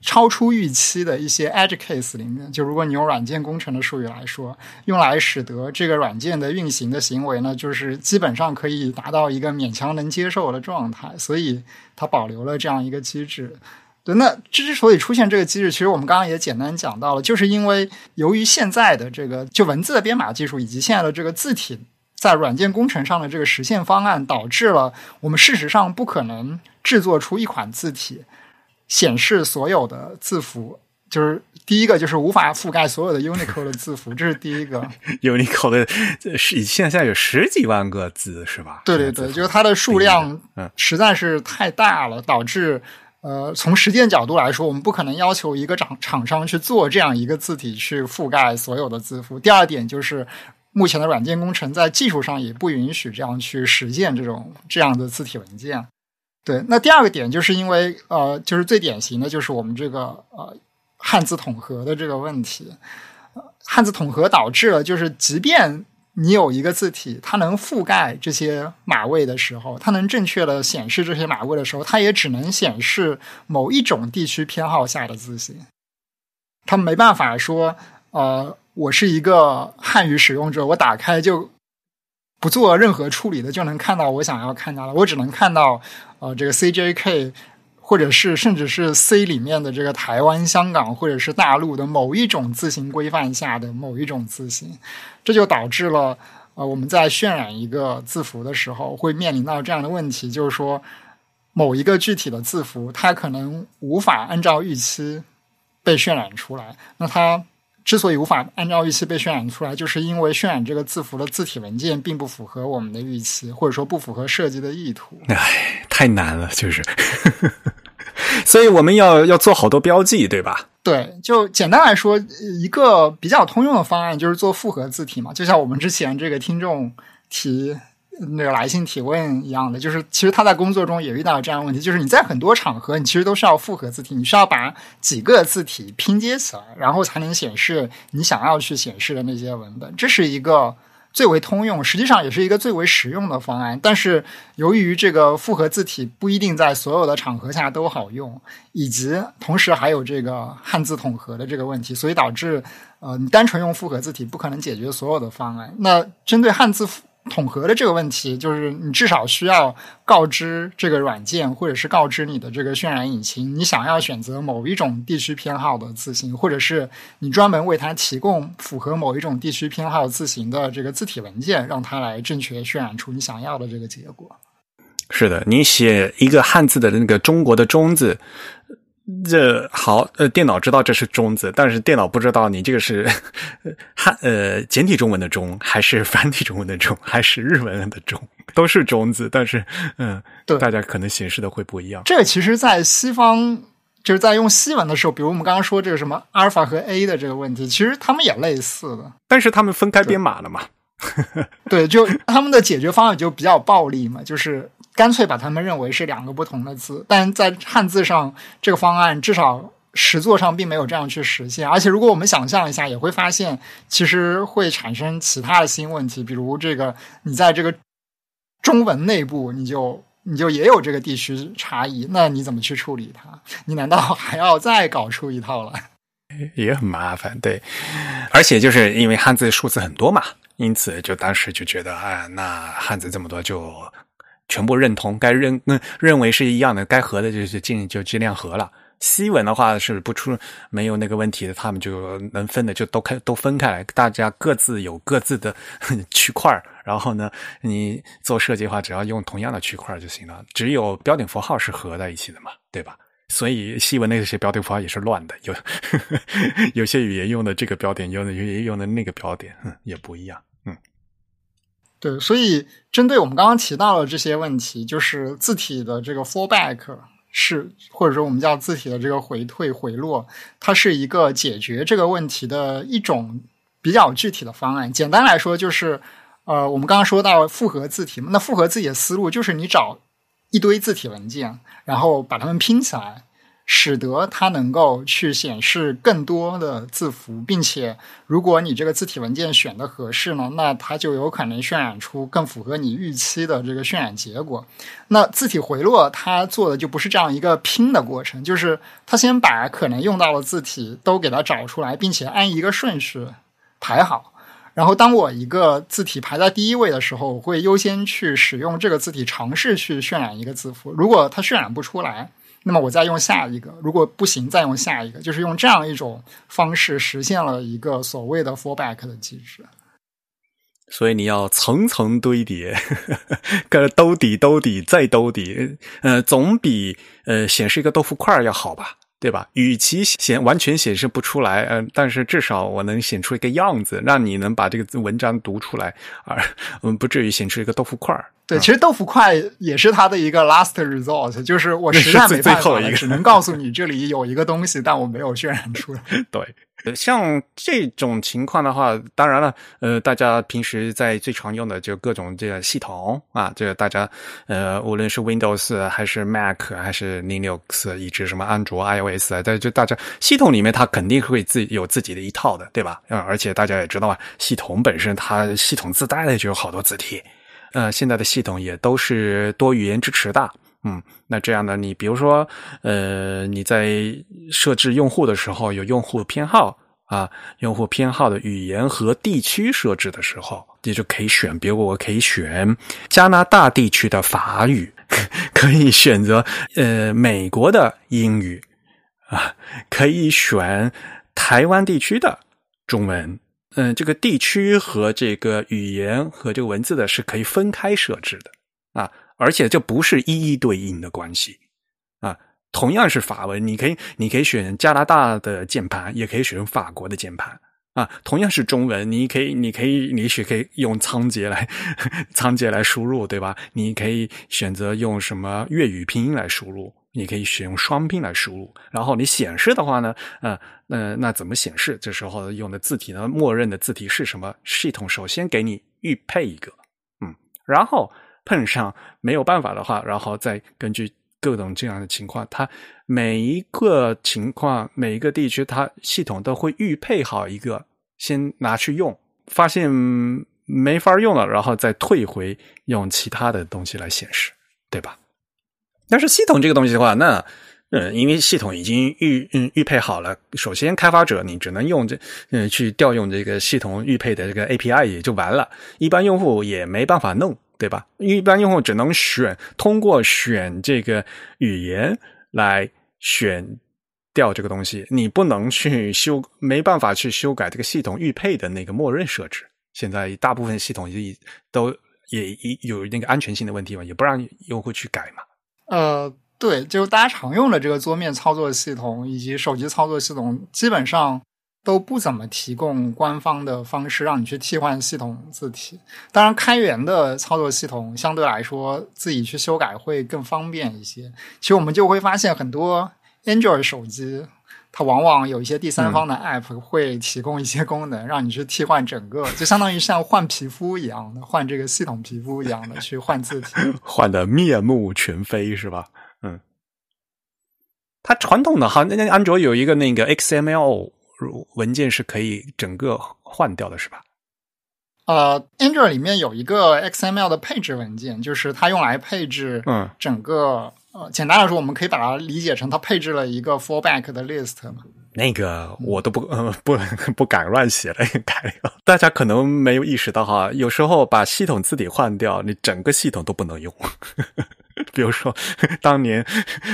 超出预期的一些 edge case 里面，就如果你用软件工程的术语来说，用来使得这个软件的运行的行为呢，就是基本上可以达到一个勉强能接受的状态，所以它保留了这样一个机制。对，那之所以出现这个机制，其实我们刚刚也简单讲到了，就是因为由于现在的这个就文字的编码技术以及现在的这个字体在软件工程上的这个实现方案，导致了我们事实上不可能制作出一款字体。显示所有的字符，就是第一个，就是无法覆盖所有的 Unicode 的字符，这是第一个。Unicode 的是现在有十几万个字，是吧？对对对，就是它的数量实在是太大了，导致呃，从实践角度来说，我们不可能要求一个厂厂商去做这样一个字体去覆盖所有的字符。第二点就是，目前的软件工程在技术上也不允许这样去实现这种这样的字体文件。对，那第二个点就是因为呃，就是最典型的就是我们这个呃汉字统合的这个问题，汉字统合导致了就是即便。你有一个字体，它能覆盖这些码位的时候，它能正确的显示这些码位的时候，它也只能显示某一种地区偏好下的字形。它没办法说，呃，我是一个汉语使用者，我打开就不做任何处理的就能看到我想要看到的，我只能看到呃这个 CJK。或者是甚至是 C 里面的这个台湾、香港或者是大陆的某一种字形规范下的某一种字形，这就导致了呃我们在渲染一个字符的时候会面临到这样的问题，就是说某一个具体的字符它可能无法按照预期被渲染出来。那它之所以无法按照预期被渲染出来，就是因为渲染这个字符的字体文件并不符合我们的预期，或者说不符合设计的意图。唉，太难了，就是。所以我们要要做好多标记，对吧？对，就简单来说，一个比较通用的方案就是做复合字体嘛，就像我们之前这个听众提那个来信提问一样的，就是其实他在工作中也遇到这样问题，就是你在很多场合，你其实都是要复合字体，你需要把几个字体拼接起来，然后才能显示你想要去显示的那些文本，这是一个。最为通用，实际上也是一个最为实用的方案。但是由于这个复合字体不一定在所有的场合下都好用，以及同时还有这个汉字统合的这个问题，所以导致呃，你单纯用复合字体不可能解决所有的方案。那针对汉字。统合的这个问题，就是你至少需要告知这个软件，或者是告知你的这个渲染引擎，你想要选择某一种地区偏好的字形，或者是你专门为它提供符合某一种地区偏好字形的这个字体文件，让它来正确渲染出你想要的这个结果。是的，你写一个汉字的那个中国的“中”字。这好，呃，电脑知道这是中字，但是电脑不知道你这个是汉呃简体中文的中，还是繁体中文的中，还是日文的中，都是中字，但是嗯，对，大家可能显示的会不一样。这个其实，在西方就是在用西文的时候，比如我们刚刚说这个什么阿尔法和 A 的这个问题，其实他们也类似的，但是他们分开编码了嘛？对，就他们的解决方案就比较暴力嘛，就是。干脆把它们认为是两个不同的字，但在汉字上，这个方案至少实作上并没有这样去实现。而且，如果我们想象一下，也会发现其实会产生其他的新问题，比如这个你在这个中文内部，你就你就也有这个地区差异，那你怎么去处理它？你难道还要再搞出一套来？也很麻烦，对。而且就是因为汉字数字很多嘛，因此就当时就觉得，哎，那汉字这么多就。全部认同，该认嗯认为是一样的，该合的就就尽就尽量合了。西文的话是不出没有那个问题的，他们就能分的就都开都分开来，大家各自有各自的 区块然后呢，你做设计的话，只要用同样的区块就行了。只有标点符号是合在一起的嘛，对吧？所以西文那些标点符号也是乱的，有 有些语言用的这个标点，有的语言用的那个标点，也不一样。对，所以针对我们刚刚提到的这些问题，就是字体的这个 fallback 是，或者说我们叫字体的这个回退回落，它是一个解决这个问题的一种比较具体的方案。简单来说，就是呃，我们刚刚说到复合字体，那复合字体的思路就是你找一堆字体文件，然后把它们拼起来。使得它能够去显示更多的字符，并且如果你这个字体文件选的合适呢，那它就有可能渲染出更符合你预期的这个渲染结果。那字体回落它做的就不是这样一个拼的过程，就是它先把可能用到的字体都给它找出来，并且按一个顺序排好。然后当我一个字体排在第一位的时候，我会优先去使用这个字体尝试去渲染一个字符。如果它渲染不出来，那么我再用下一个，如果不行再用下一个，就是用这样一种方式实现了一个所谓的 fallback 的机制。所以你要层层堆叠，个兜底兜底再兜底，呃，总比呃显示一个豆腐块要好吧？对吧？与其显完全显示不出来，呃，但是至少我能显出一个样子，让你能把这个文章读出来，而嗯不至于显出一个豆腐块儿对，其实豆腐块也是它的一个 last resort，就是我实在没最办法了，后一个只能告诉你这里有一个东西，但我没有渲染出来。对，呃像这种情况的话，当然了，呃，大家平时在最常用的就各种这个系统啊，这个大家呃，无论是 Windows 还是 Mac 还是 Linux，以及什么安卓、iOS 啊，在就大家系统里面，它肯定会自有自己的一套的，对吧？呃，而且大家也知道啊，系统本身它系统自带的就有好多字体，呃，现在的系统也都是多语言支持的。嗯，那这样呢？你比如说，呃，你在设置用户的时候，有用户偏好啊，用户偏好的语言和地区设置的时候，你就可以选。比如我可以选加拿大地区的法语，可以选择呃美国的英语啊，可以选台湾地区的中文。嗯，这个地区和这个语言和这个文字的是可以分开设置的啊。而且这不是一一对应的关系啊，同样是法文，你可以你可以选加拿大的键盘，也可以选法国的键盘啊。同样是中文，你可以你可以你是可以用仓颉来仓颉来输入，对吧？你可以选择用什么粤语拼音来输入，你可以选用双拼来输入。然后你显示的话呢，呃呃，那怎么显示？这时候用的字体呢，默认的字体是什么？系统首先给你预配一个，嗯，然后。碰上没有办法的话，然后再根据各种这样的情况，它每一个情况、每一个地区，它系统都会预配好一个，先拿去用，发现没法用了，然后再退回用其他的东西来显示，对吧？但是系统这个东西的话，那嗯，因为系统已经预嗯预配好了，首先开发者你只能用这嗯去调用这个系统预配的这个 API 也就完了，一般用户也没办法弄。对吧？一般用户只能选通过选这个语言来选掉这个东西，你不能去修，没办法去修改这个系统预配的那个默认设置。现在大部分系统也都也有那个安全性的问题嘛，也不让用户去改嘛。呃，对，就是大家常用的这个桌面操作系统以及手机操作系统，基本上。都不怎么提供官方的方式让你去替换系统字体。当然，开源的操作系统相对来说自己去修改会更方便一些。其实我们就会发现，很多 Android 手机它往往有一些第三方的 App 会提供一些功能，让你去替换整个，就相当于像换皮肤一样的，换这个系统皮肤一样的去换字体，换的面目全非，是吧？嗯，它传统的哈，那安卓有一个那个 XML。文件是可以整个换掉的，是吧？呃，Android 里面有一个 XML 的配置文件，就是它用来配置，嗯，整个呃，简单来说，我们可以把它理解成它配置了一个 fallback 的 list 嘛。那个我都不呃不不敢乱写了，改了。大家可能没有意识到哈，有时候把系统字体换掉，你整个系统都不能用。比如说，当年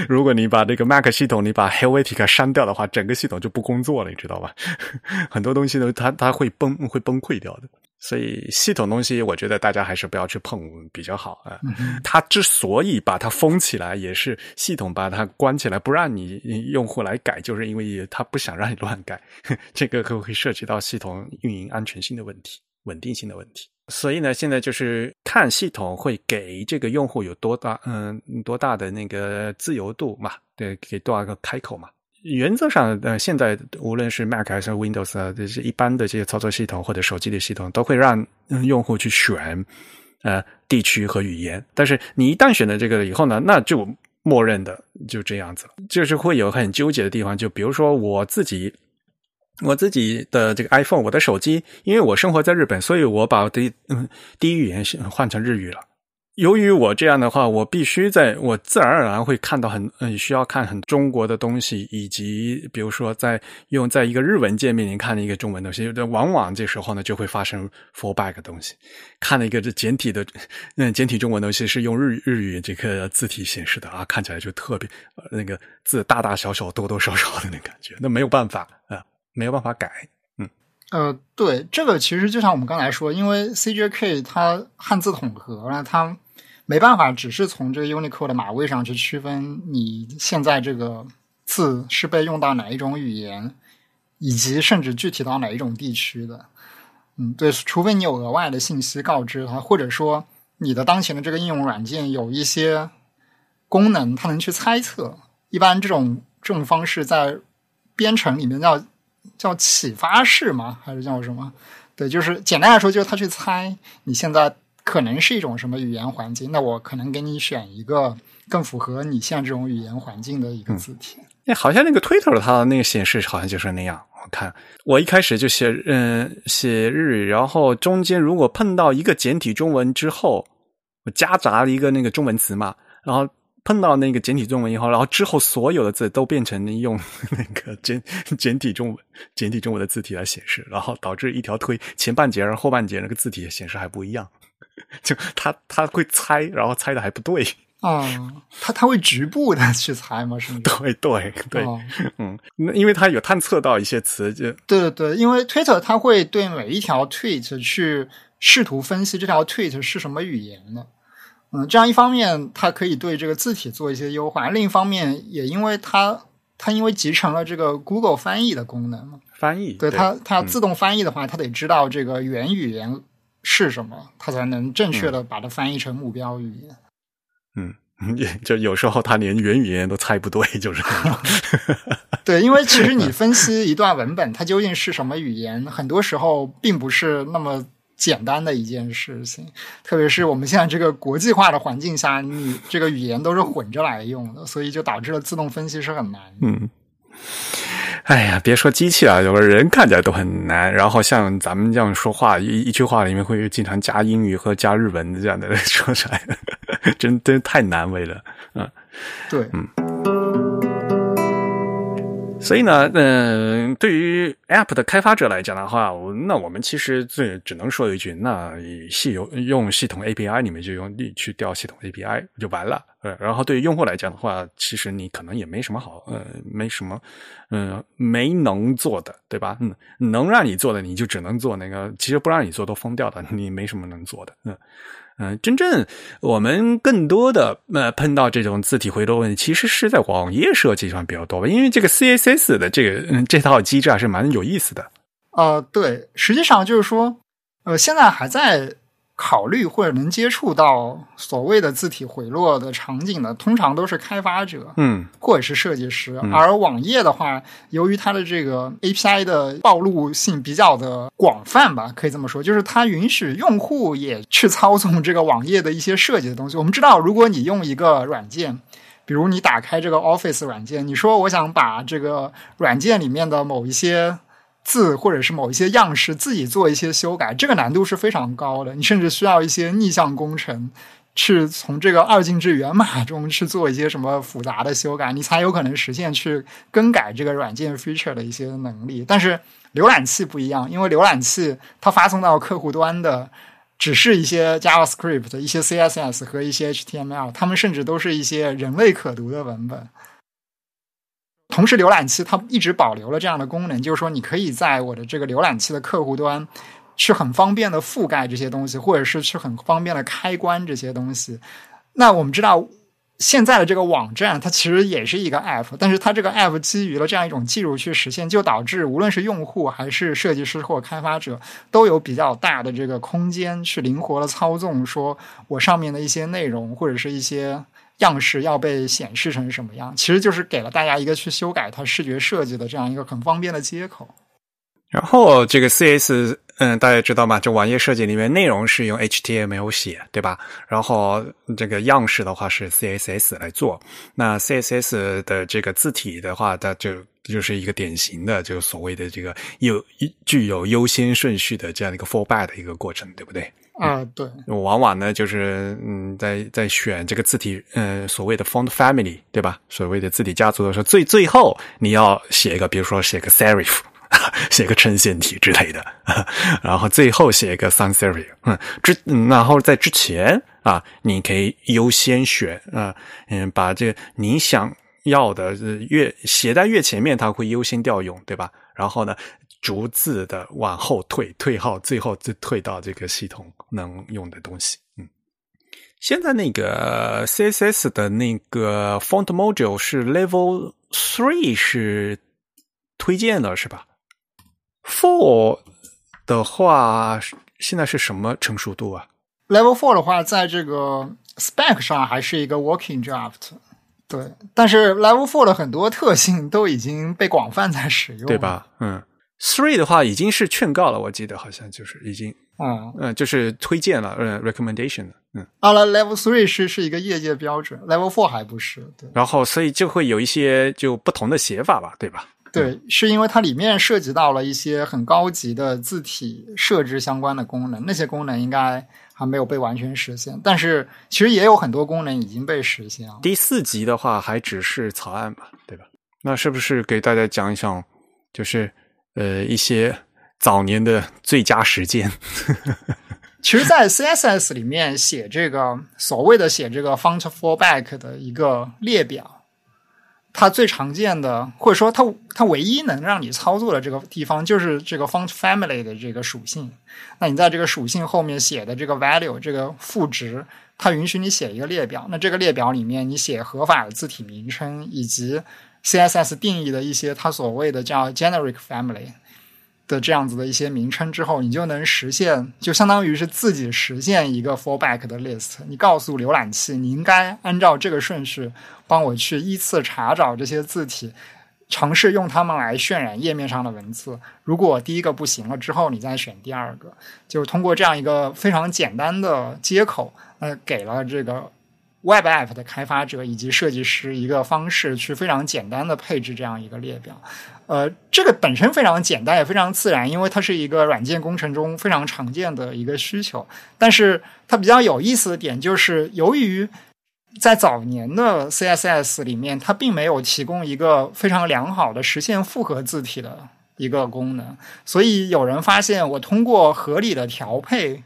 如果你把这个 Mac 系统你把 Helvetica 删掉的话，整个系统就不工作了，你知道吧？很多东西都它它会崩会崩溃掉的。所以系统东西，我觉得大家还是不要去碰比较好啊。它之所以把它封起来，也是系统把它关起来，不让你用户来改，就是因为它不想让你乱改。这个可能会涉及到系统运营安全性的问题、稳定性的问题。所以呢，现在就是看系统会给这个用户有多大，嗯，多大的那个自由度嘛？对，给多少个开口嘛？原则上，呃，现在无论是 Mac 还是 Windows 啊，这些一般的这些操作系统或者手机的系统，都会让用户去选呃地区和语言。但是你一旦选了这个以后呢，那就默认的就这样子，就是会有很纠结的地方。就比如说我自己。我自己的这个 iPhone，我的手机，因为我生活在日本，所以我把第嗯第一语言换成日语了。由于我这样的话，我必须在我自然而然会看到很嗯需要看很中国的东西，以及比如说在用在一个日文界面里看一个中文东西，往往这时候呢就会发生 fallback 东西，看了一个这简体的 嗯简体中文东西是用日日语这个字体显示的啊，看起来就特别那个字大大小小多多少少的那感觉，那没有办法啊。没有办法改，嗯，呃，对，这个其实就像我们刚才说，因为 CJK 它汉字统合了，它没办法只是从这个 Unicode 的码位上去区分你现在这个字是被用到哪一种语言，以及甚至具体到哪一种地区的，嗯，对，除非你有额外的信息告知它，或者说你的当前的这个应用软件有一些功能，它能去猜测。一般这种这种方式在编程里面叫叫启发式吗？还是叫什么？对，就是简单来说，就是他去猜你现在可能是一种什么语言环境。那我可能给你选一个更符合你现在这种语言环境的一个字体。哎，好像那个 Twitter 它那个显示好像就是那样。我看我一开始就写嗯写日语，然后中间如果碰到一个简体中文之后，我夹杂了一个那个中文词嘛，然后。碰到那个简体中文以后，然后之后所有的字都变成用那个简简体中文、简体中文的字体来显示，然后导致一条推前半截儿、后半截那个字体显示还不一样，就他他会猜，然后猜的还不对。啊，他他会局部的去猜吗？是吗？对对对，嗯，那因为他有探测到一些词，就对对对，因为 Twitter 它会对每一条 tweet 去试图分析这条 tweet 是什么语言的。嗯，这样一方面它可以对这个字体做一些优化，另一方面也因为它它因为集成了这个 Google 翻译的功能嘛，翻译对它它要自动翻译的话，它得知道这个原语言是什么，它才能正确的把它翻译成目标语言。嗯，也就有时候它连原语言都猜不对，就是 对，因为其实你 分析一段文本它究竟是什么语言，很多时候并不是那么。简单的一件事情，特别是我们现在这个国际化的环境下，你这个语言都是混着来用的，所以就导致了自动分析是很难。嗯，哎呀，别说机器了，有个人看起来都很难。然后像咱们这样说话，一一句话里面会经常加英语和加日文这样的说出来，真真太难为了。嗯，对，嗯。所以呢，嗯，对于 App 的开发者来讲的话，那我们其实最只能说一句，那系用用系统 API，你们就用力去调系统 API 就完了。呃，然后对于用户来讲的话，其实你可能也没什么好，呃，没什么，嗯，没能做的，对吧？嗯，能让你做的，你就只能做那个，其实不让你做都疯掉的，你没什么能做的，嗯。嗯，真正我们更多的呃碰到这种字体回流问题，其实是在网页设计上比较多吧，因为这个 CSS 的这个嗯这套机制还是蛮有意思的。呃，对，实际上就是说，呃，现在还在。考虑或者能接触到所谓的字体回落的场景的，通常都是开发者，嗯，或者是设计师。而网页的话，由于它的这个 API 的暴露性比较的广泛吧，可以这么说，就是它允许用户也去操纵这个网页的一些设计的东西。我们知道，如果你用一个软件，比如你打开这个 Office 软件，你说我想把这个软件里面的某一些。字或者是某一些样式自己做一些修改，这个难度是非常高的。你甚至需要一些逆向工程，去从这个二进制源码中去做一些什么复杂的修改，你才有可能实现去更改这个软件 feature 的一些能力。但是浏览器不一样，因为浏览器它发送到客户端的只是一些 JavaScript、一些 CSS 和一些 HTML，它们甚至都是一些人类可读的文本。同时，浏览器它一直保留了这样的功能，就是说，你可以在我的这个浏览器的客户端，去很方便的覆盖这些东西，或者是去很方便的开关这些东西。那我们知道，现在的这个网站它其实也是一个 App，但是它这个 App 基于了这样一种技术去实现，就导致无论是用户还是设计师或开发者，都有比较大的这个空间去灵活的操纵，说我上面的一些内容或者是一些。样式要被显示成什么样，其实就是给了大家一个去修改它视觉设计的这样一个很方便的接口。然后这个 CS，嗯，大家知道吗？就网页设计里面内容是用 HTML 写，对吧？然后这个样式的话是 CSS 来做。那 CSS 的这个字体的话，它就就是一个典型的，就所谓的这个有具有优先顺序的这样的一个 fallback 的一个过程，对不对？啊，对，往往呢，就是嗯，在在选这个字体，嗯，所谓的 font family，对吧？所谓的字体家族的时候，最最后你要写一个，比如说写个 serif，写个衬线体之类的，然后最后写一个 sans serif，嗯，之然后在之前啊，你可以优先选啊，嗯，把这个你想要的越写在越前面，它会优先调用，对吧？然后呢？逐字的往后退，退号，最后就退到这个系统能用的东西。嗯，现在那个 CSS 的那个 Font Module 是 Level Three 是推荐的，是吧？Four 的话，现在是什么成熟度啊？Level Four 的话，在这个 spec 上还是一个 working draft，对，但是 Level Four 的很多特性都已经被广泛在使用，对？吧？嗯，Three 的话已经是劝告了，我记得好像就是已经，嗯，嗯，就是推荐了，嗯，recommendation 了，嗯，啊了，Level Three 是是一个业界标准，Level Four 还不是，对。然后所以就会有一些就不同的写法吧，对吧？对，是因为它里面涉及到了一些很高级的字体设置相关的功能，那些功能应该还没有被完全实现，但是其实也有很多功能已经被实现了。第四集的话还只是草案吧，对吧？那是不是给大家讲一讲，就是呃一些早年的最佳实践？其实，在 CSS 里面写这个所谓的写这个 font fallback 的一个列表，它最常见的，或者说它它唯一能让你操作的这个地方，就是这个 font family 的这个属性。那你在这个属性后面写的这个 value 这个赋值，它允许你写一个列表。那这个列表里面，你写合法的字体名称以及 CSS 定义的一些它所谓的叫 generic family 的这样子的一些名称之后，你就能实现，就相当于是自己实现一个 fallback 的 list。你告诉浏览器，你应该按照这个顺序帮我去依次查找这些字体，尝试用它们来渲染页面上的文字。如果第一个不行了之后，你再选第二个。就是通过这样一个非常简单的接口，呃，给了这个 Web App 的开发者以及设计师一个方式，去非常简单的配置这样一个列表。呃，这个本身非常简单，也非常自然，因为它是一个软件工程中非常常见的一个需求。但是它比较有意思的点就是，由于在早年的 CSS 里面，它并没有提供一个非常良好的实现复合字体的一个功能，所以有人发现，我通过合理的调配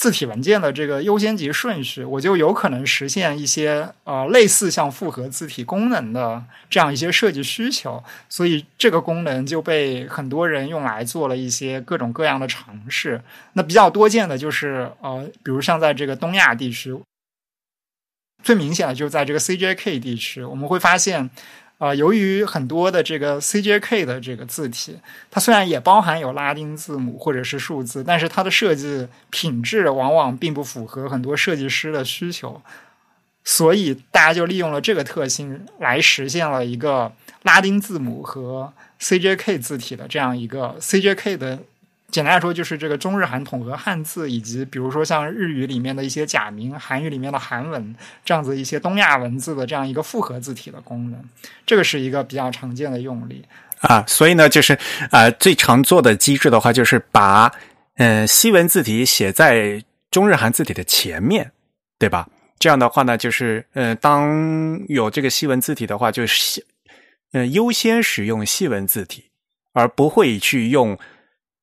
字体文件的这个优先级顺序，我就有可能实现一些呃类似像复合字体功能的这样一些设计需求，所以这个功能就被很多人用来做了一些各种各样的尝试。那比较多见的就是呃，比如像在这个东亚地区，最明显的就是在这个 CJK 地区，我们会发现。啊，由于很多的这个 CJK 的这个字体，它虽然也包含有拉丁字母或者是数字，但是它的设计品质往往并不符合很多设计师的需求，所以大家就利用了这个特性来实现了一个拉丁字母和 CJK 字体的这样一个 CJK 的。简单来说，就是这个中日韩统合汉字，以及比如说像日语里面的一些假名、韩语里面的韩文这样子一些东亚文字的这样一个复合字体的功能，这个是一个比较常见的用例啊。所以呢，就是呃最常做的机制的话，就是把呃西文字体写在中日韩字体的前面，对吧？这样的话呢，就是呃当有这个西文字体的话，就是呃优先使用西文字体，而不会去用。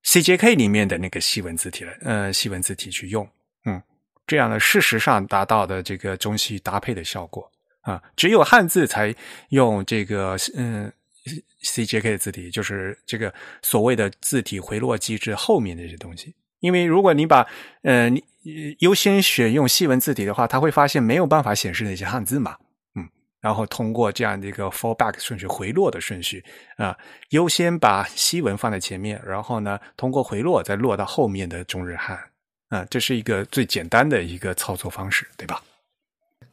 CJK 里面的那个细文字体了，呃，细文字体去用，嗯，这样呢，事实上达到的这个中西搭配的效果啊，只有汉字才用这个，嗯，CJK 的字体，就是这个所谓的字体回落机制后面的这些东西。因为如果你把，呃，你优先选用细文字体的话，它会发现没有办法显示那些汉字嘛。然后通过这样的一个 fallback 顺序回落的顺序啊，优先把西文放在前面，然后呢，通过回落再落到后面的中日汉啊，这是一个最简单的一个操作方式，对吧？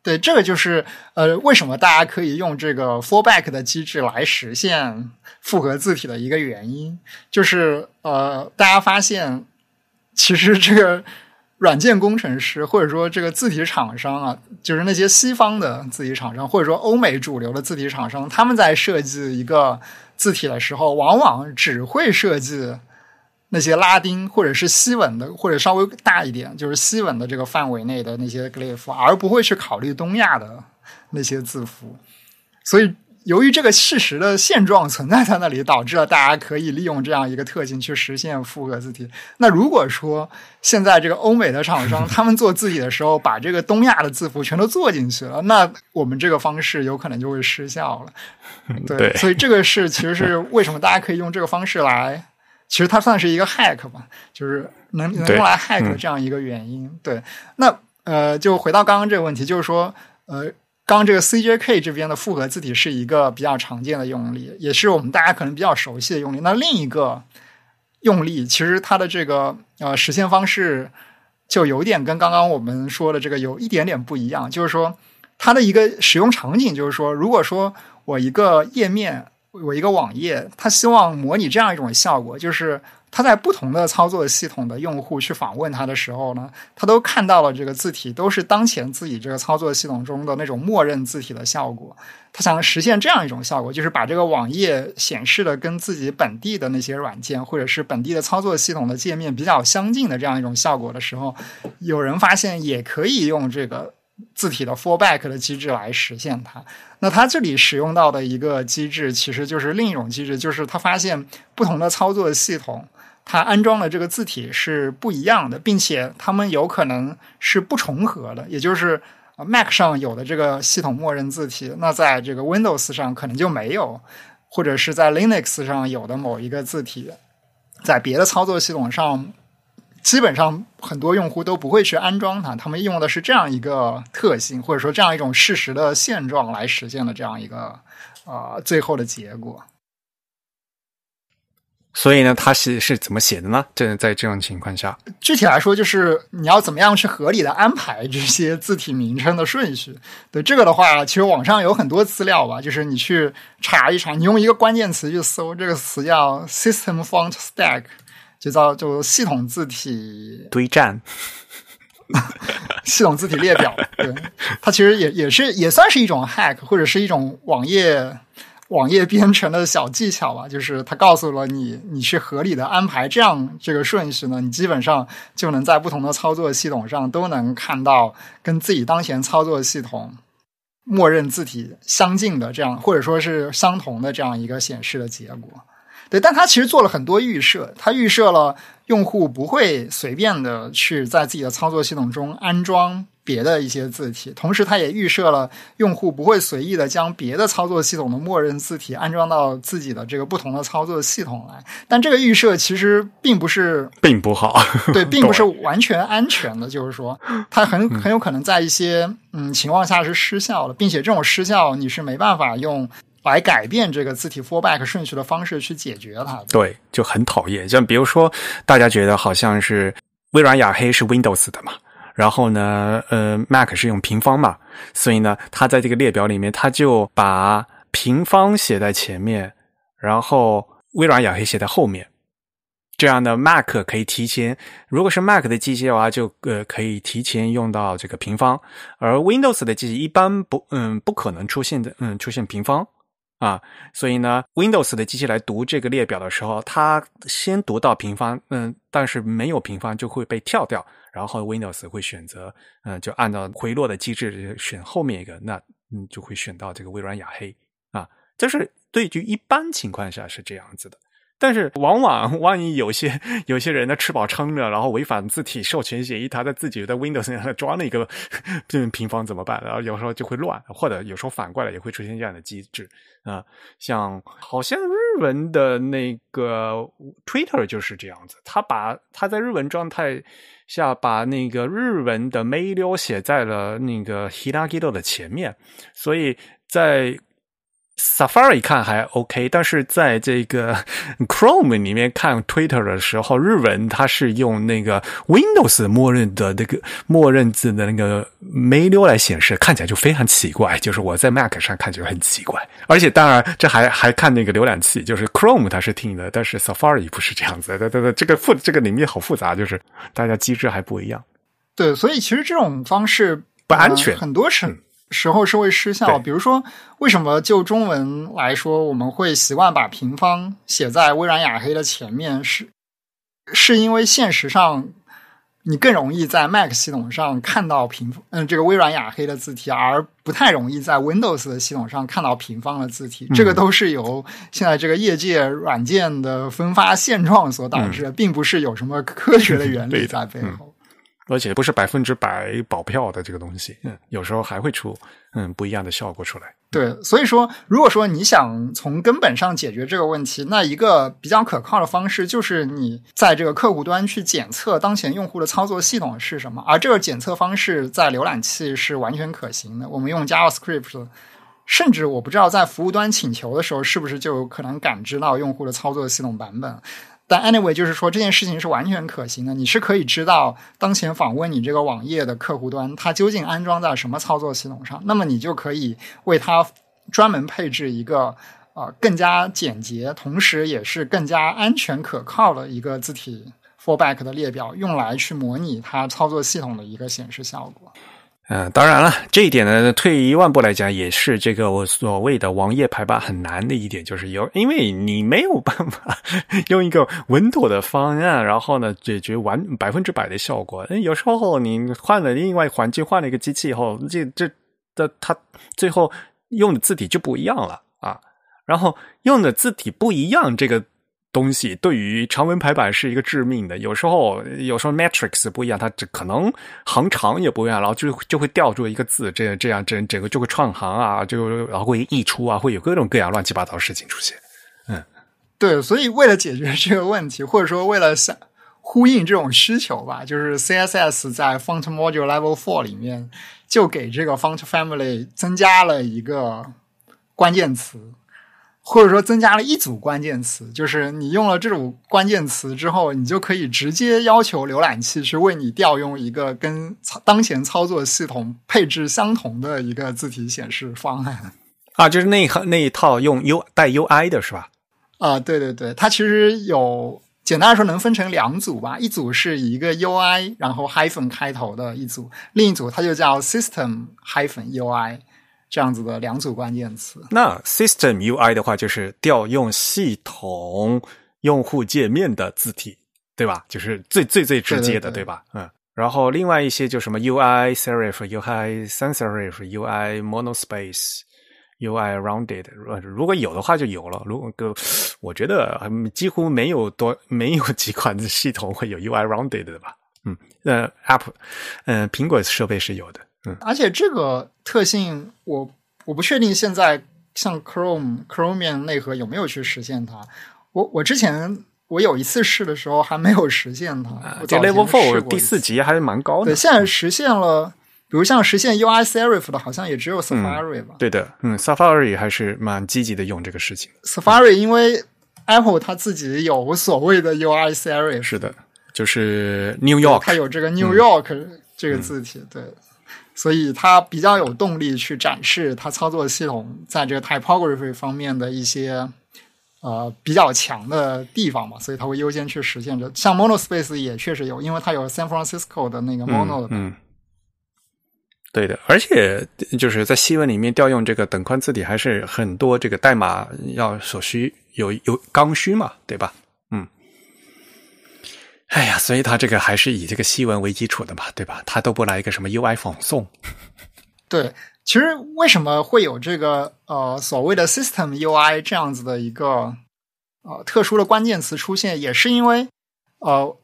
对，这个就是呃，为什么大家可以用这个 fallback 的机制来实现复合字体的一个原因，就是呃，大家发现其实这个。软件工程师或者说这个字体厂商啊，就是那些西方的字体厂商，或者说欧美主流的字体厂商，他们在设计一个字体的时候，往往只会设计那些拉丁或者是西文的，或者稍微大一点，就是西文的这个范围内的那些 glyph，而不会去考虑东亚的那些字符，所以。由于这个事实的现状存在在那里，导致了大家可以利用这样一个特性去实现复合字体。那如果说现在这个欧美的厂商 他们做字体的时候，把这个东亚的字符全都做进去了，那我们这个方式有可能就会失效了。对，所以这个是其实是为什么大家可以用这个方式来，其实它算是一个 hack 吧，就是能能用来 hack 这样一个原因。对，那呃，就回到刚刚这个问题，就是说呃。刚这个 CJK 这边的复合字体是一个比较常见的用例，也是我们大家可能比较熟悉的用例。那另一个用例，其实它的这个呃实现方式，就有点跟刚刚我们说的这个有一点点不一样，就是说它的一个使用场景，就是说，如果说我一个页面，我一个网页，它希望模拟这样一种效果，就是他在不同的操作系统的用户去访问他的时候呢，他都看到了这个字体都是当前自己这个操作系统中的那种默认字体的效果。他想实现这样一种效果，就是把这个网页显示的跟自己本地的那些软件或者是本地的操作系统的界面比较相近的这样一种效果的时候，有人发现也可以用这个字体的 fallback 的机制来实现它。那它这里使用到的一个机制，其实就是另一种机制，就是他发现不同的操作系统它安装的这个字体是不一样的，并且它们有可能是不重合的，也就是。，Mac 上有的这个系统默认字体，那在这个 Windows 上可能就没有，或者是在 Linux 上有的某一个字体，在别的操作系统上，基本上很多用户都不会去安装它，他们用的是这样一个特性，或者说这样一种事实的现状来实现的这样一个啊最后的结果。所以呢，他是是怎么写的呢？这在这种情况下，具体来说，就是你要怎么样去合理的安排这些字体名称的顺序。对这个的话，其实网上有很多资料吧，就是你去查一查，你用一个关键词去搜，这个词叫 “system font stack”，就叫就系统字体堆栈，系统字体列表。对，它其实也也是也算是一种 hack，或者是一种网页。网页编程的小技巧吧，就是它告诉了你，你去合理的安排这样这个顺序呢，你基本上就能在不同的操作系统上都能看到跟自己当前操作系统默认字体相近的这样，或者说是相同的这样一个显示的结果。对，但它其实做了很多预设，它预设了用户不会随便的去在自己的操作系统中安装。别的一些字体，同时它也预设了用户不会随意的将别的操作系统的默认字体安装到自己的这个不同的操作系统来。但这个预设其实并不是并不好，对，并不是完全安全的。就是说，它很很有可能在一些嗯情况下是失效的，并且这种失效你是没办法用来改变这个字体 fallback 顺序的方式去解决它。对，就很讨厌。像比如说，大家觉得好像是微软雅黑是 Windows 的嘛？然后呢，呃，Mac 是用平方嘛，所以呢，它在这个列表里面，它就把平方写在前面，然后微软雅黑写在后面。这样呢，Mac 可以提前，如果是 Mac 的机器的话，就呃可以提前用到这个平方，而 Windows 的机器一般不，嗯，不可能出现的，嗯，出现平方啊。所以呢，Windows 的机器来读这个列表的时候，它先读到平方，嗯，但是没有平方就会被跳掉。然后 Windows 会选择，嗯，就按照回落的机制选后面一个，那嗯就会选到这个微软雅黑啊。这是对于一般情况下是这样子的。但是，往往万一有些 有些人呢吃饱撑着，然后违反字体授权协议，他在自己的 Windows 上装了一个 这种平方怎么办？然后有时候就会乱，或者有时候反过来也会出现这样的机制啊。像好像日文的那个 Twitter 就是这样子，他把他在日文状态下把那个日文的 mail 写在了那个 Hiragido 的前面，所以在。Safari 看还 OK，但是在这个 Chrome 里面看 Twitter 的时候，日文它是用那个 Windows 默认的那个默认字的那个 menu 来显示，看起来就非常奇怪。就是我在 Mac 上看起来很奇怪，而且当然这还还看那个浏览器，就是 Chrome 它是听的，但是 Safari 不是这样子。对对对，这个复这个里面好复杂，就是大家机制还不一样。对，所以其实这种方式不安全，很多是。时候是会失效，比如说，为什么就中文来说，我们会习惯把平方写在微软雅黑的前面？是是因为现实上你更容易在 Mac 系统上看到平嗯这个微软雅黑的字体，而不太容易在 Windows 的系统上看到平方的字体。这个都是由现在这个业界软件的分发现状所导致的，并不是有什么科学的原理在背后。而且不是百分之百保票的这个东西，嗯，有时候还会出嗯不一样的效果出来。对，所以说，如果说你想从根本上解决这个问题，那一个比较可靠的方式就是你在这个客户端去检测当前用户的操作系统是什么，而这个检测方式在浏览器是完全可行的。我们用 JavaScript，甚至我不知道在服务端请求的时候是不是就可能感知到用户的操作系统版本。但 anyway，就是说这件事情是完全可行的，你是可以知道当前访问你这个网页的客户端，它究竟安装在什么操作系统上，那么你就可以为它专门配置一个啊、更加简洁，同时也是更加安全可靠的一个字体 fallback 的列表，用来去模拟它操作系统的一个显示效果。嗯，当然了，这一点呢，退一万步来讲，也是这个我所谓的网页排版很难的一点，就是有，因为你没有办法用一个稳妥的方案，然后呢解决完百分之百的效果。有时候你换了另外环境，换了一个机器以后，这这的它最后用的字体就不一样了啊。然后用的字体不一样，这个。东西对于长文排版是一个致命的，有时候有时候 matrix 不一样，它这可能行长也不一样，然后就就会掉出一个字，这样这样整整个就会串行啊，就然后会溢出啊，会有各种各样乱七八糟事情出现。嗯，对，所以为了解决这个问题，或者说为了想呼应这种需求吧，就是 CSS 在 Font Module Level Four 里面就给这个 Font Family 增加了一个关键词。或者说增加了一组关键词，就是你用了这种关键词之后，你就可以直接要求浏览器去为你调用一个跟当前操作系统配置相同的一个字体显示方案啊，就是那一那一套用 U 带 UI 的是吧？啊，对对对，它其实有简单来说能分成两组吧，一组是一个 UI 然后 hyphen 开头的一组，另一组它就叫 System hyphen UI。这样子的两组关键词。那 System UI 的话，就是调用系统用户界面的字体，对吧？就是最最最直接的，对吧？嗯。然后另外一些就什么 UI Serif、UI Sans Serif、UI Monospace、UI Rounded，如果有的话就有了。如果个我觉得几乎没有多没有几款系统会有 UI Rounded 的吧？嗯，那，App，嗯，苹果设备是有的。嗯，而且这个特性，我我不确定现在像 Chrome Chromium 内核有没有去实现它。我我之前我有一次试的时候还没有实现它。这 Level Four 第四级还是蛮高的。对，现在实现了，比如像实现 UI Serif 的，好像也只有 Safari 吧？对的，嗯，Safari 还是蛮积极的用这个事情。Safari 因为 Apple 它自己有所谓的 UI Serif，是的，就是 New York，它有这个 New York 这个字体，对。所以它比较有动力去展示它操作系统在这个 typography 方面的一些呃比较强的地方嘛，所以它会优先去实现这。像 Monospace 也确实有，因为它有 San Francisco 的那个 Mono 的。嗯，对的，而且就是在西文里面调用这个等宽字体，还是很多这个代码要所需有有刚需嘛，对吧？哎呀，所以他这个还是以这个西文为基础的嘛，对吧？他都不来一个什么 UI 仿送。对，其实为什么会有这个呃所谓的 System UI 这样子的一个呃特殊的关键词出现，也是因为呃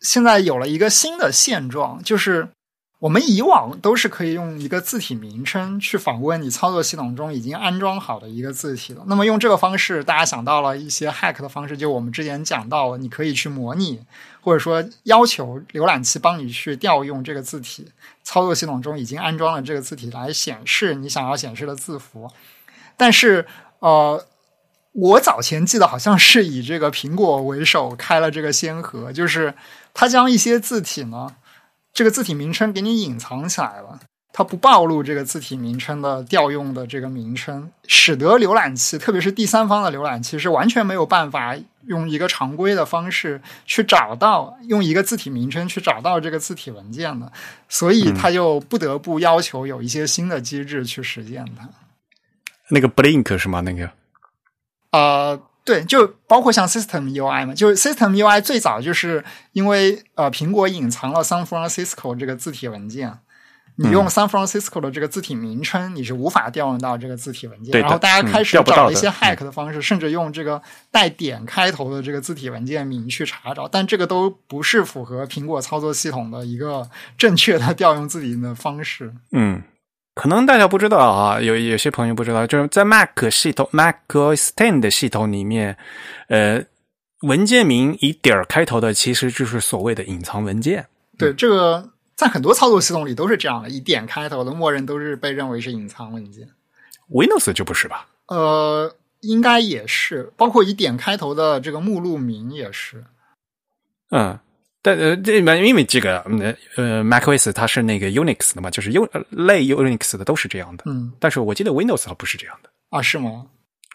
现在有了一个新的现状，就是我们以往都是可以用一个字体名称去访问你操作系统中已经安装好的一个字体了。那么用这个方式，大家想到了一些 hack 的方式，就我们之前讲到，你可以去模拟。或者说要求浏览器帮你去调用这个字体，操作系统中已经安装了这个字体来显示你想要显示的字符。但是，呃，我早前记得好像是以这个苹果为首开了这个先河，就是它将一些字体呢，这个字体名称给你隐藏起来了。它不暴露这个字体名称的调用的这个名称，使得浏览器，特别是第三方的浏览器，是完全没有办法用一个常规的方式去找到用一个字体名称去找到这个字体文件的，所以它就不得不要求有一些新的机制去实现它。那个 Blink 是吗？那个？呃，对，就包括像 System UI 嘛，就是 System UI 最早就是因为呃苹果隐藏了 San Francisco 这个字体文件。你用 San Francisco 的这个字体名称，你是无法调用到这个字体文件。然后大家开始找一些 hack 的方式，甚至用这个带点开头的这个字体文件名去查找，但这个都不是符合苹果操作系统的一个正确的调用字体的方式。嗯，可能大家不知道啊，有有些朋友不知道，就是在 Mac 系统 Mac OS Ten 的系统里面，呃，文件名以点开头的，其实就是所谓的隐藏文件。对这个。在很多操作系统里都是这样的，以点开头的，默认都是被认为是隐藏文件。Windows 就不是吧？呃，应该也是，包括以点开头的这个目录名也是。嗯，但呃，这因为这个呃，macOS 它是那个 Unix 的嘛，就是 U 类 Unix 的都是这样的。嗯，但是我记得 Windows 它不是这样的啊？是吗？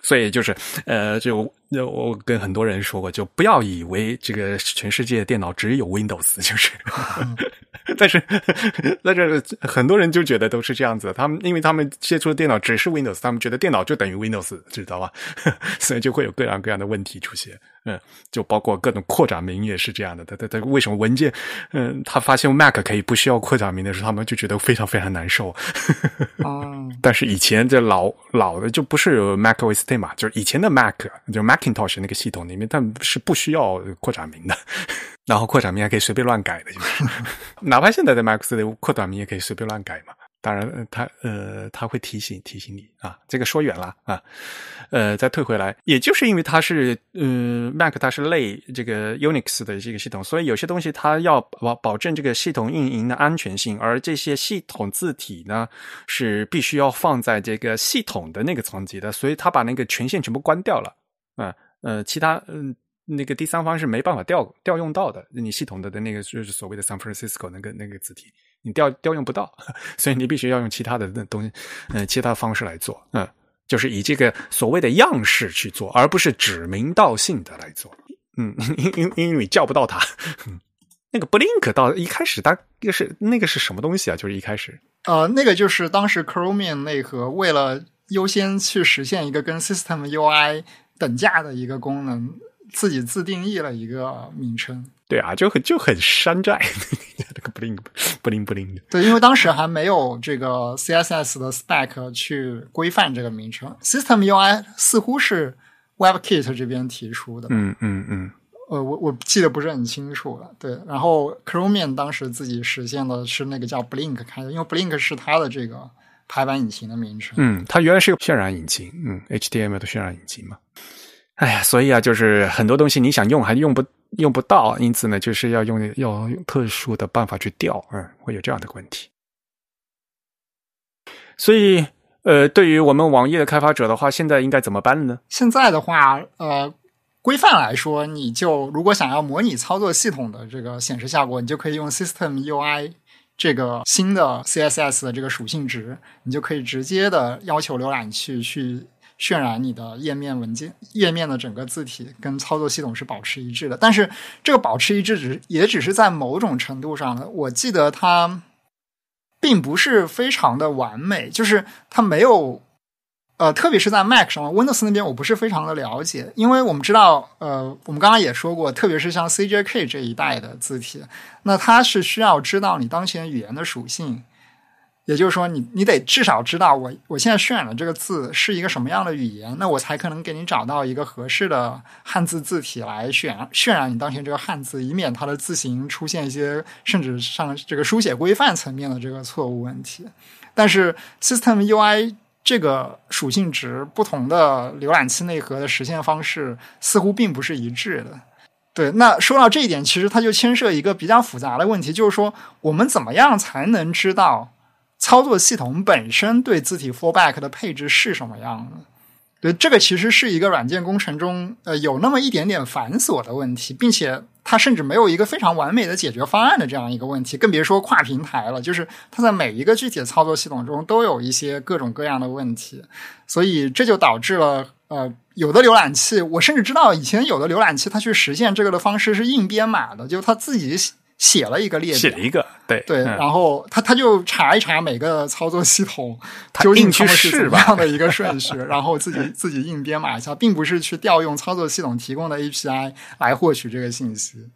所以就是呃，就我跟很多人说过，就不要以为这个全世界电脑只有 Windows，就是。但是，但是很多人就觉得都是这样子，他们因为他们接触的电脑只是 Windows，他们觉得电脑就等于 Windows，知道吧？所以就会有各样各样的问题出现。嗯，就包括各种扩展名也是这样的。他他他为什么文件？嗯，他发现 Mac 可以不需要扩展名的时候，他们就觉得非常非常难受。哦，但是以前这老老的就不是 Mac OS 嘛，就是以前的 Mac，就 Macintosh 那个系统里面，他们是不需要扩展名的。然后扩展名还可以随便乱改的，就是 哪怕现在的 Mac 的扩展名也可以随便乱改嘛。当然，他呃他会提醒提醒你啊，这个说远了啊，呃再退回来，也就是因为它是嗯 Mac 它是类这个 Unix 的这个系统，所以有些东西它要保保证这个系统运营的安全性，而这些系统字体呢是必须要放在这个系统的那个层级的，所以它把那个权限全部关掉了啊呃其他嗯。那个第三方是没办法调调用到的，你系统的的那个就是所谓的 San Francisco 那个那个字体，你调调用不到，所以你必须要用其他的那东西，嗯，其他方式来做，嗯，就是以这个所谓的样式去做，而不是指名道姓的来做，嗯，因因因为你叫不到它，那个 Blink 到一开始，它是那个是什么东西啊？就是一开始，呃，那个就是当时 chromi 内核为了优先去实现一个跟 System UI 等价的一个功能。自己自定义了一个名称，对啊，就很就很山寨，那个不灵不灵不灵的。对，因为当时还没有这个 CSS 的 spec 去规范这个名称，System UI 似乎是 WebKit 这边提出的。嗯嗯嗯。呃，我我记得不是很清楚了。对，然后 Chromium 当时自己实现的是那个叫 Blink 开的，因为 Blink 是它的这个排版引擎的名称。嗯，它原来是个渲染引擎，嗯，HTML 的渲染引擎嘛。哎呀，所以啊，就是很多东西你想用还用不用不到，因此呢，就是要用要用特殊的办法去调，嗯，会有这样的问题。所以，呃，对于我们网页的开发者的话，现在应该怎么办呢？现在的话，呃，规范来说，你就如果想要模拟操作系统的这个显示效果，你就可以用 System UI 这个新的 CSS 的这个属性值，你就可以直接的要求浏览器去。渲染你的页面文件页面的整个字体跟操作系统是保持一致的，但是这个保持一致只也只是在某种程度上的。我记得它并不是非常的完美，就是它没有呃，特别是在 Mac 上，Windows 那边我不是非常的了解，因为我们知道呃，我们刚刚也说过，特别是像 CJK 这一代的字体，那它是需要知道你当前语言的属性。也就是说，你你得至少知道我我现在渲染的这个字是一个什么样的语言，那我才可能给你找到一个合适的汉字字体来渲渲染你当前这个汉字，以免它的字形出现一些甚至上这个书写规范层面的这个错误问题。但是 System UI 这个属性值不同的浏览器内核的实现方式似乎并不是一致的。对，那说到这一点，其实它就牵涉一个比较复杂的问题，就是说我们怎么样才能知道？操作系统本身对字体 fallback 的配置是什么样的？对，这个其实是一个软件工程中呃有那么一点点繁琐的问题，并且它甚至没有一个非常完美的解决方案的这样一个问题，更别说跨平台了。就是它在每一个具体的操作系统中都有一些各种各样的问题，所以这就导致了呃有的浏览器，我甚至知道以前有的浏览器它去实现这个的方式是硬编码的，就它自己。写了一个列表，写了一个，对对，然后他他就查一查每个操作系统究竟他们是怎么样的一个顺序，然后自己自己硬编码一下，并不是去调用操作系统提供的 API 来获取这个信息。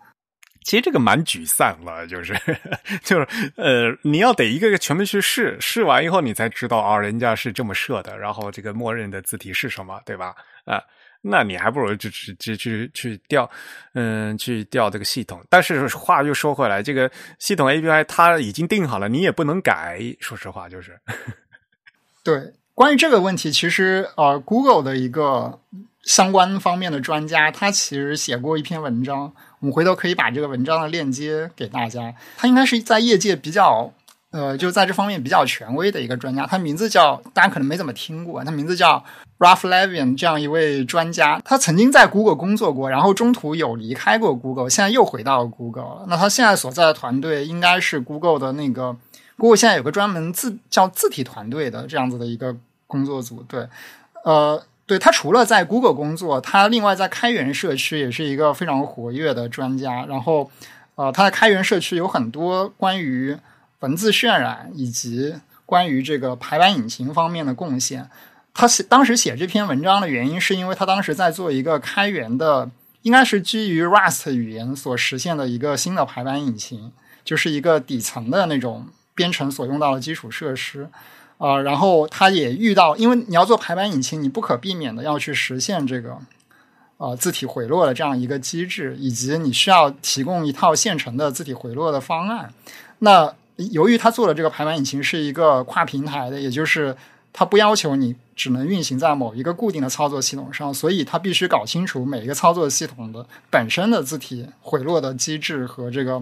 其实这个蛮沮丧了，就是 就是呃，你要得一个个全部去试，试完以后你才知道啊，人家是这么设的，然后这个默认的字体是什么，对吧？啊。那你还不如就去去去去调，嗯，去调这个系统。但是话又说回来，这个系统 API 它已经定好了，你也不能改。说实话，就是。对，关于这个问题，其实呃，Google 的一个相关方面的专家，他其实写过一篇文章，我们回头可以把这个文章的链接给大家。他应该是在业界比较。呃，就在这方面比较权威的一个专家，他名字叫大家可能没怎么听过，他名字叫 Ralph Levin，这样一位专家，他曾经在 Google 工作过，然后中途有离开过 Google，现在又回到 Google 了。那他现在所在的团队应该是 Google 的那个，Google 现在有个专门字叫字体团队的这样子的一个工作组。对，呃，对他除了在 Google 工作，他另外在开源社区也是一个非常活跃的专家。然后，呃，他在开源社区有很多关于文字渲染以及关于这个排版引擎方面的贡献。他写当时写这篇文章的原因，是因为他当时在做一个开源的，应该是基于 Rust 语言所实现的一个新的排版引擎，就是一个底层的那种编程所用到的基础设施。啊，然后他也遇到，因为你要做排版引擎，你不可避免的要去实现这个呃字体回落的这样一个机制，以及你需要提供一套现成的字体回落的方案。那由于他做的这个排版引擎是一个跨平台的，也就是它不要求你只能运行在某一个固定的操作系统上，所以它必须搞清楚每一个操作系统的本身的字体回落的机制和这个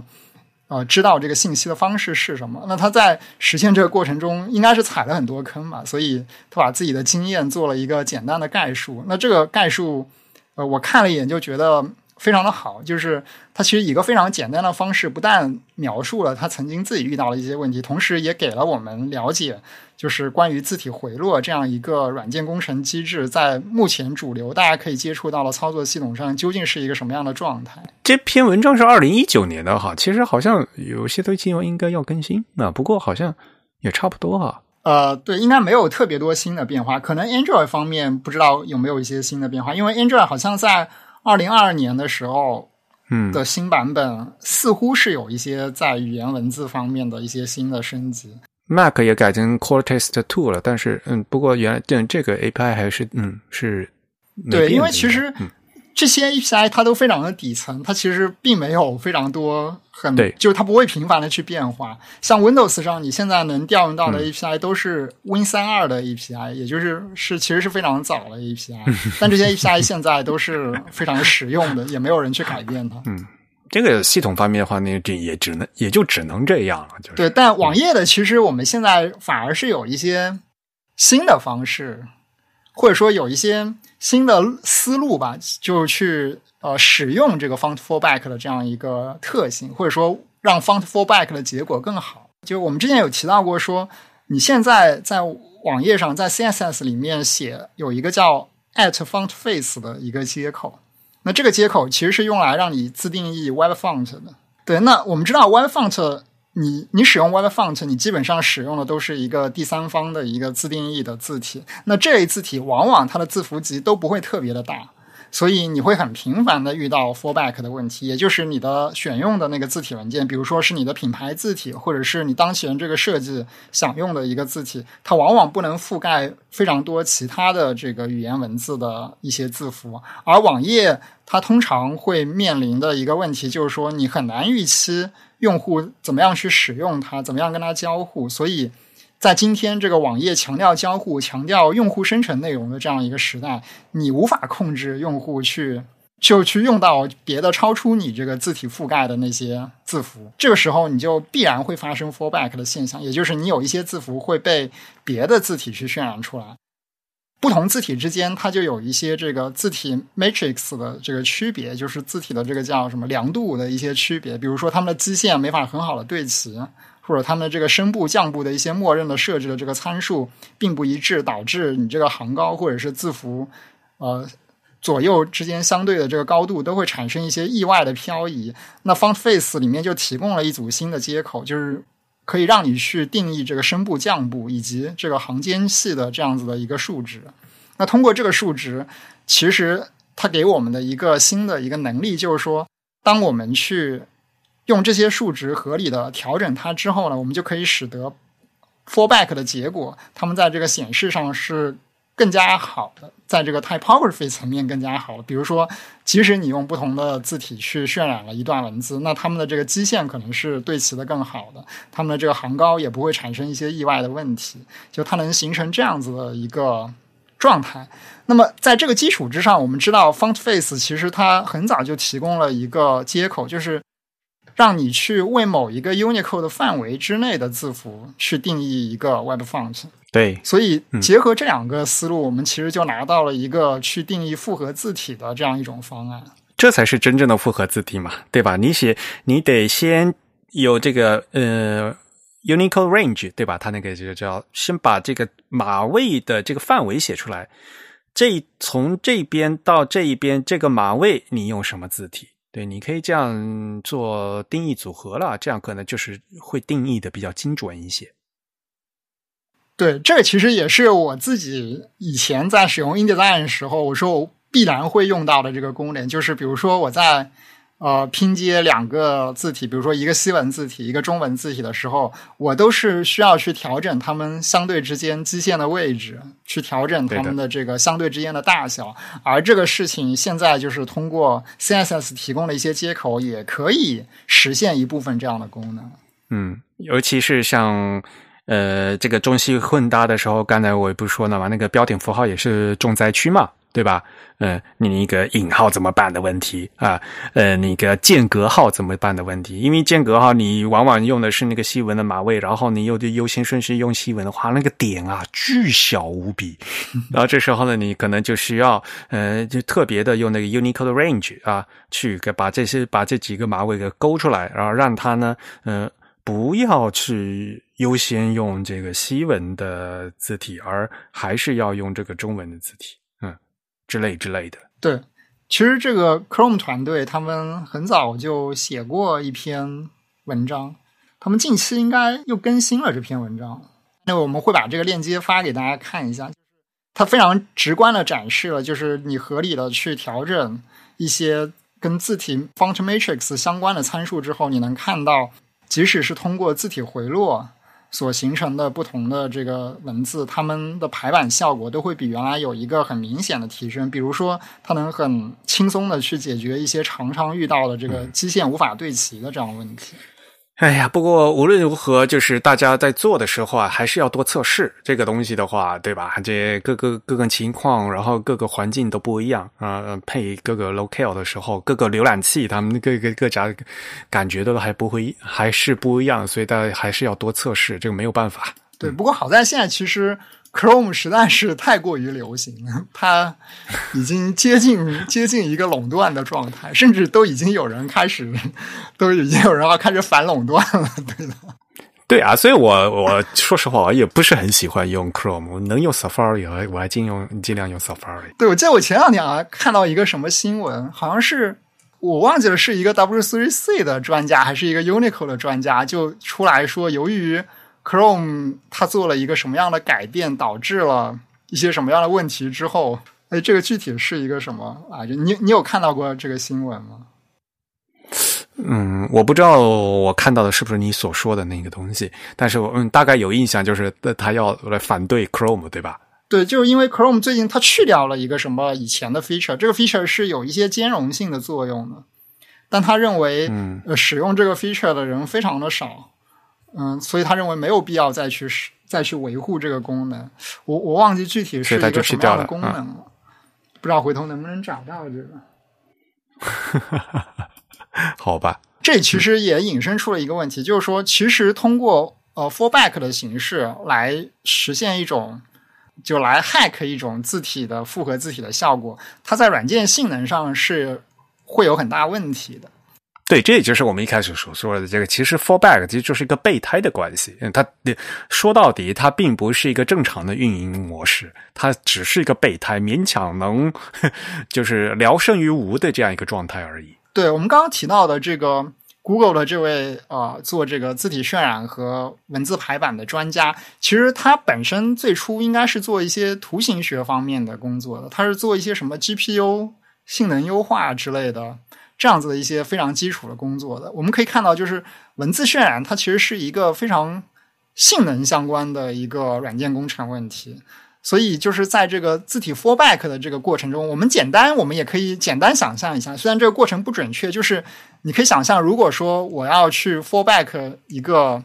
呃知道这个信息的方式是什么。那他在实现这个过程中，应该是踩了很多坑嘛，所以他把自己的经验做了一个简单的概述。那这个概述，呃，我看了一眼就觉得。非常的好，就是他其实以一个非常简单的方式，不但描述了他曾经自己遇到的一些问题，同时也给了我们了解，就是关于字体回落这样一个软件工程机制，在目前主流大家可以接触到的操作系统上，究竟是一个什么样的状态。这篇文章是二零一九年的哈，其实好像有些东西应该要更新啊，不过好像也差不多哈。呃，对，应该没有特别多新的变化，可能 Android 方面不知道有没有一些新的变化，因为 Android 好像在。二零二二年的时候，嗯，的新版本似乎是有一些在语言文字方面的一些新的升级。Mac 也改成 Core Text Two 了，但是嗯，不过原来这这个 API 还是嗯是对，因为其实。这些 API 它都非常的底层，它其实并没有非常多很，就是它不会频繁的去变化。像 Windows 上，你现在能调用到的 API 都是 Win 三二的 API，也就是是其实是非常早的 API。但这些 API 现在都是非常实用的，也没有人去改变它。嗯，这个系统方面的话，那这也只能也就只能这样了。就是对，但网页的其实我们现在反而是有一些新的方式。或者说有一些新的思路吧，就去呃使用这个 font fallback 的这样一个特性，或者说让 font fallback 的结果更好。就我们之前有提到过，说你现在在网页上在 CSS 里面写有一个叫 at font face 的一个接口，那这个接口其实是用来让你自定义 web font 的。对，那我们知道 web font。你你使用 Web Font，你基本上使用的都是一个第三方的一个自定义的字体。那这类字体往往它的字符集都不会特别的大，所以你会很频繁的遇到 Fallback 的问题，也就是你的选用的那个字体文件，比如说是你的品牌字体，或者是你当前这个设计想用的一个字体，它往往不能覆盖非常多其他的这个语言文字的一些字符。而网页它通常会面临的一个问题就是说，你很难预期。用户怎么样去使用它？怎么样跟它交互？所以在今天这个网页强调交互、强调用户生成内容的这样一个时代，你无法控制用户去就去用到别的超出你这个字体覆盖的那些字符。这个时候，你就必然会发生 fallback 的现象，也就是你有一些字符会被别的字体去渲染出来。不同字体之间，它就有一些这个字体 matrix 的这个区别，就是字体的这个叫什么量度的一些区别。比如说，它们的基线没法很好的对齐，或者它们这个声部、降部的一些默认的设置的这个参数并不一致，导致你这个行高或者是字符呃左右之间相对的这个高度都会产生一些意外的漂移。那 Font Face 里面就提供了一组新的接口，就是。可以让你去定义这个声部、降部以及这个行间隙的这样子的一个数值。那通过这个数值，其实它给我们的一个新的一个能力，就是说，当我们去用这些数值合理的调整它之后呢，我们就可以使得 fallback 的结果，它们在这个显示上是。更加好的，在这个 typography 层面更加好。比如说，即使你用不同的字体去渲染了一段文字，那它们的这个基线可能是对齐的更好的，它们的这个行高也不会产生一些意外的问题，就它能形成这样子的一个状态。那么在这个基础之上，我们知道 Font Face 其实它很早就提供了一个接口，就是让你去为某一个 Unicode 范围之内的字符去定义一个 Web Font。对，所以结合这两个思路，我们其实就拿到了一个去定义复合字体的这样一种方案。这才是真正的复合字体嘛，对吧？你写，你得先有这个呃 Unicode Range，对吧？它那个就叫先把这个码位的这个范围写出来。这从这边到这一边，这个码位你用什么字体？对，你可以这样做定义组合了，这样可能就是会定义的比较精准一些。对，这个其实也是我自己以前在使用 InDesign 时候，我说我必然会用到的这个功能，就是比如说我在呃拼接两个字体，比如说一个西文字体，一个中文字体的时候，我都是需要去调整它们相对之间基线的位置，去调整它们的这个相对之间的大小。而这个事情现在就是通过 CSS 提供的一些接口，也可以实现一部分这样的功能。嗯，尤其是像。呃，这个中西混搭的时候，刚才我不是说了嘛，那个标点符号也是重灾区嘛，对吧？嗯，你那个引号怎么办的问题啊？呃，那个间隔号怎么办的问题？因为间隔号你往往用的是那个西文的码位，然后你又优先顺序用西文的话，那个点啊巨小无比，然后这时候呢，你可能就需要呃，就特别的用那个 Unicode Range 啊，去给把这些把这几个码位给勾出来，然后让它呢，嗯。不要去优先用这个西文的字体，而还是要用这个中文的字体，嗯，之类之类的。对，其实这个 Chrome 团队他们很早就写过一篇文章，他们近期应该又更新了这篇文章。那我们会把这个链接发给大家看一下，它非常直观的展示了，就是你合理的去调整一些跟字体 Font Matrix 相关的参数之后，你能看到。即使是通过字体回落所形成的不同的这个文字，它们的排版效果都会比原来有一个很明显的提升。比如说，它能很轻松的去解决一些常常遇到的这个基线无法对齐的这样的问题。哎呀，不过无论如何，就是大家在做的时候啊，还是要多测试这个东西的话，对吧？这各个各个情况，然后各个环境都不一样啊。配各个 locale 的时候，各个浏览器他们各个各家感觉都还不会，还是不一样，所以大家还是要多测试，这个没有办法。对，不过好在现在其实。Chrome 实在是太过于流行了，它已经接近 接近一个垄断的状态，甚至都已经有人开始，都已经有人要开始反垄断了，对的。对啊，所以我我说实话，我也不是很喜欢用 Chrome，能用 Safari，我还尽用尽量用 Safari。对，我记得我前两天啊看到一个什么新闻，好像是我忘记了是一个 W3C 的专家还是一个 Unicode 的专家，就出来说，由于 Chrome 它做了一个什么样的改变，导致了一些什么样的问题之后，哎，这个具体是一个什么啊？就你你有看到过这个新闻吗？嗯，我不知道我看到的是不是你所说的那个东西，但是我嗯大概有印象，就是他要来反对 Chrome，对吧？对，就是因为 Chrome 最近它去掉了一个什么以前的 feature，这个 feature 是有一些兼容性的作用的，但他认为，嗯，使用这个 feature 的人非常的少。嗯，所以他认为没有必要再去再去维护这个功能。我我忘记具体是一个什么样的功能了，不知道回头能不能找到这个。好吧，这其实也引申出了一个问题，就是说，其实通过呃 fallback 的形式来实现一种，就来 hack 一种字体的复合字体的效果，它在软件性能上是会有很大问题的。对，这也就是我们一开始所说的这个，其实 fallback 其实就是一个备胎的关系。嗯，它说到底，它并不是一个正常的运营模式，它只是一个备胎，勉强能 就是聊胜于无的这样一个状态而已。对我们刚刚提到的这个 Google 的这位呃做这个字体渲染和文字排版的专家，其实他本身最初应该是做一些图形学方面的工作的，他是做一些什么 GPU 性能优化之类的。这样子的一些非常基础的工作的，我们可以看到，就是文字渲染，它其实是一个非常性能相关的一个软件工程问题。所以，就是在这个字体 fallback 的这个过程中，我们简单，我们也可以简单想象一下，虽然这个过程不准确，就是你可以想象，如果说我要去 fallback 一个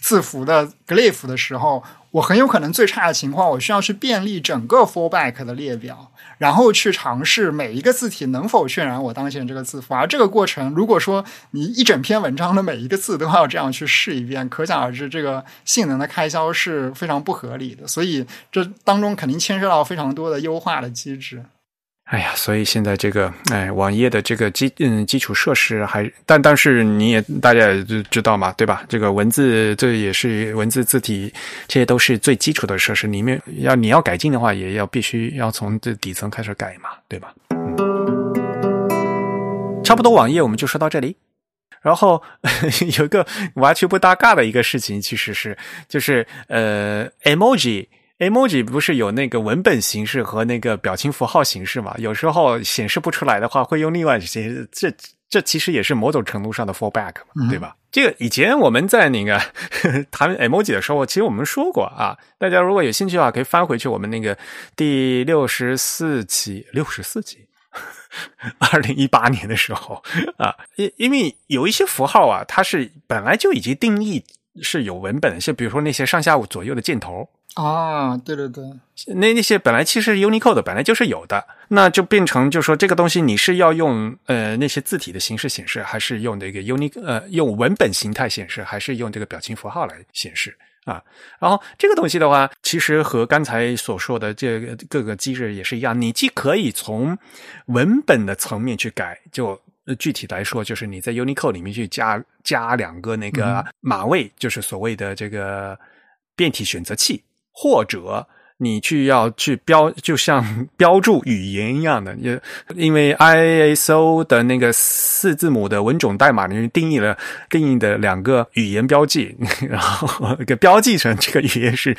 字符的 glyph 的时候，我很有可能最差的情况，我需要去便利整个 fallback 的列表，然后去尝试每一个字体能否渲染我当前这个字符。而这个过程，如果说你一整篇文章的每一个字都要这样去试一遍，可想而知，这个性能的开销是非常不合理的。所以这当中肯定牵涉到非常多的优化的机制。哎呀，所以现在这个哎，网页的这个基嗯基础设施还，但但是你也大家也知道嘛，对吧？这个文字这也是文字字体，这些都是最基础的设施。里面要你要改进的话，也要必须要从这底层开始改嘛，对吧？差不多网页我们就说到这里。然后 有个完全不搭嘎的一个事情，其实是就是呃，emoji。Emoji 不是有那个文本形式和那个表情符号形式嘛？有时候显示不出来的话，会用另外一些。这这其实也是某种程度上的 fallback 嘛，对吧？这个以前我们在那个 谈 emoji 的时候，其实我们说过啊。大家如果有兴趣的话，可以翻回去我们那个第六十四期，六十四期，二零一八年的时候啊，因因为有一些符号啊，它是本来就已经定义是有文本，像比如说那些上下左右的箭头。啊，对对对，那那些本来其实 Unicode 本来就是有的，那就变成就说这个东西你是要用呃那些字体的形式显示，还是用那个 Unic 呃用文本形态显示，还是用这个表情符号来显示啊？然后这个东西的话，其实和刚才所说的这个各个机制也是一样，你既可以从文本的层面去改，就具体来说，就是你在 Unicode 里面去加加两个那个码位，就是所谓的这个变体选择器。或者你去要去标，就像标注语言一样的，也因为 ISO 的那个四字母的文种代码里面定义了定义的两个语言标记，然后给标记成这个语言是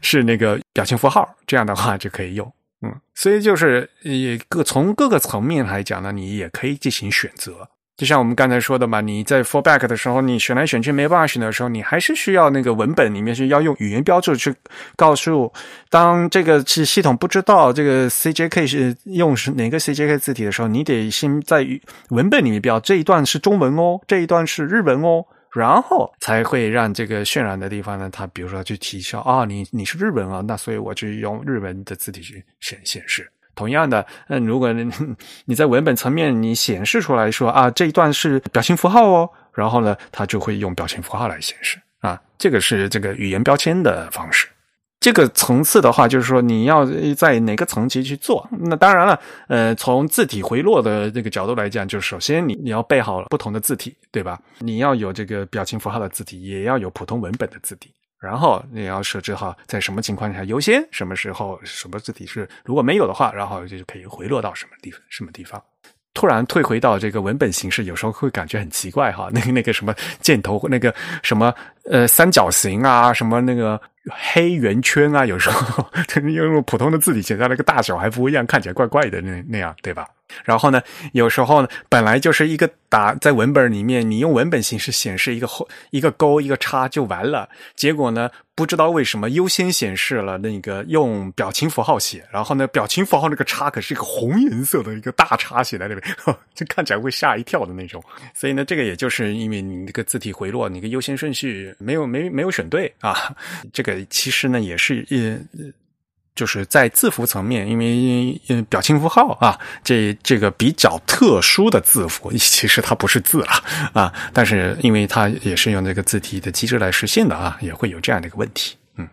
是那个表情符号，这样的话就可以用。嗯，所以就是也各从各个层面来讲呢，你也可以进行选择。就像我们刚才说的嘛，你在 fallback 的时候，你选来选去没办法选的时候，你还是需要那个文本里面是要用语言标注去告诉，当这个是系统不知道这个 CJK 是用是哪个 CJK 字体的时候，你得先在文本里面标这一段是中文哦，这一段是日文哦，然后才会让这个渲染的地方呢，它比如说去提效啊，你你是日文啊，那所以我就用日文的字体去显显示。同样的，嗯，如果 你在文本层面你显示出来说啊，这一段是表情符号哦，然后呢，它就会用表情符号来显示啊，这个是这个语言标签的方式。这个层次的话，就是说你要在哪个层级去做。那当然了，呃，从字体回落的这个角度来讲，就是首先你你要备好不同的字体，对吧？你要有这个表情符号的字体，也要有普通文本的字体。然后你要设置好在什么情况下优先，什么时候什么字体是如果没有的话，然后就可以回落到什么地方什么地方。突然退回到这个文本形式，有时候会感觉很奇怪哈。那个那个什么箭头，那个什么呃三角形啊，什么那个黑圆圈啊，有时候 用普通的字体写在那个大小还不一样，看起来怪怪的那那样，对吧？然后呢，有时候呢，本来就是一个打在文本里面，你用文本形式显示一个一个勾一个叉就完了。结果呢，不知道为什么优先显示了那个用表情符号写，然后呢，表情符号那个叉可是一个红颜色的一个大叉写在那边，就看起来会吓一跳的那种。所以呢，这个也就是因为你那个字体回落，你个优先顺序没有没没有选对啊。这个其实呢，也是呃。就是在字符层面，因为嗯表情符号啊，这这个比较特殊的字符，其实它不是字了啊，但是因为它也是用这个字体的机制来实现的啊，也会有这样的一个问题，嗯。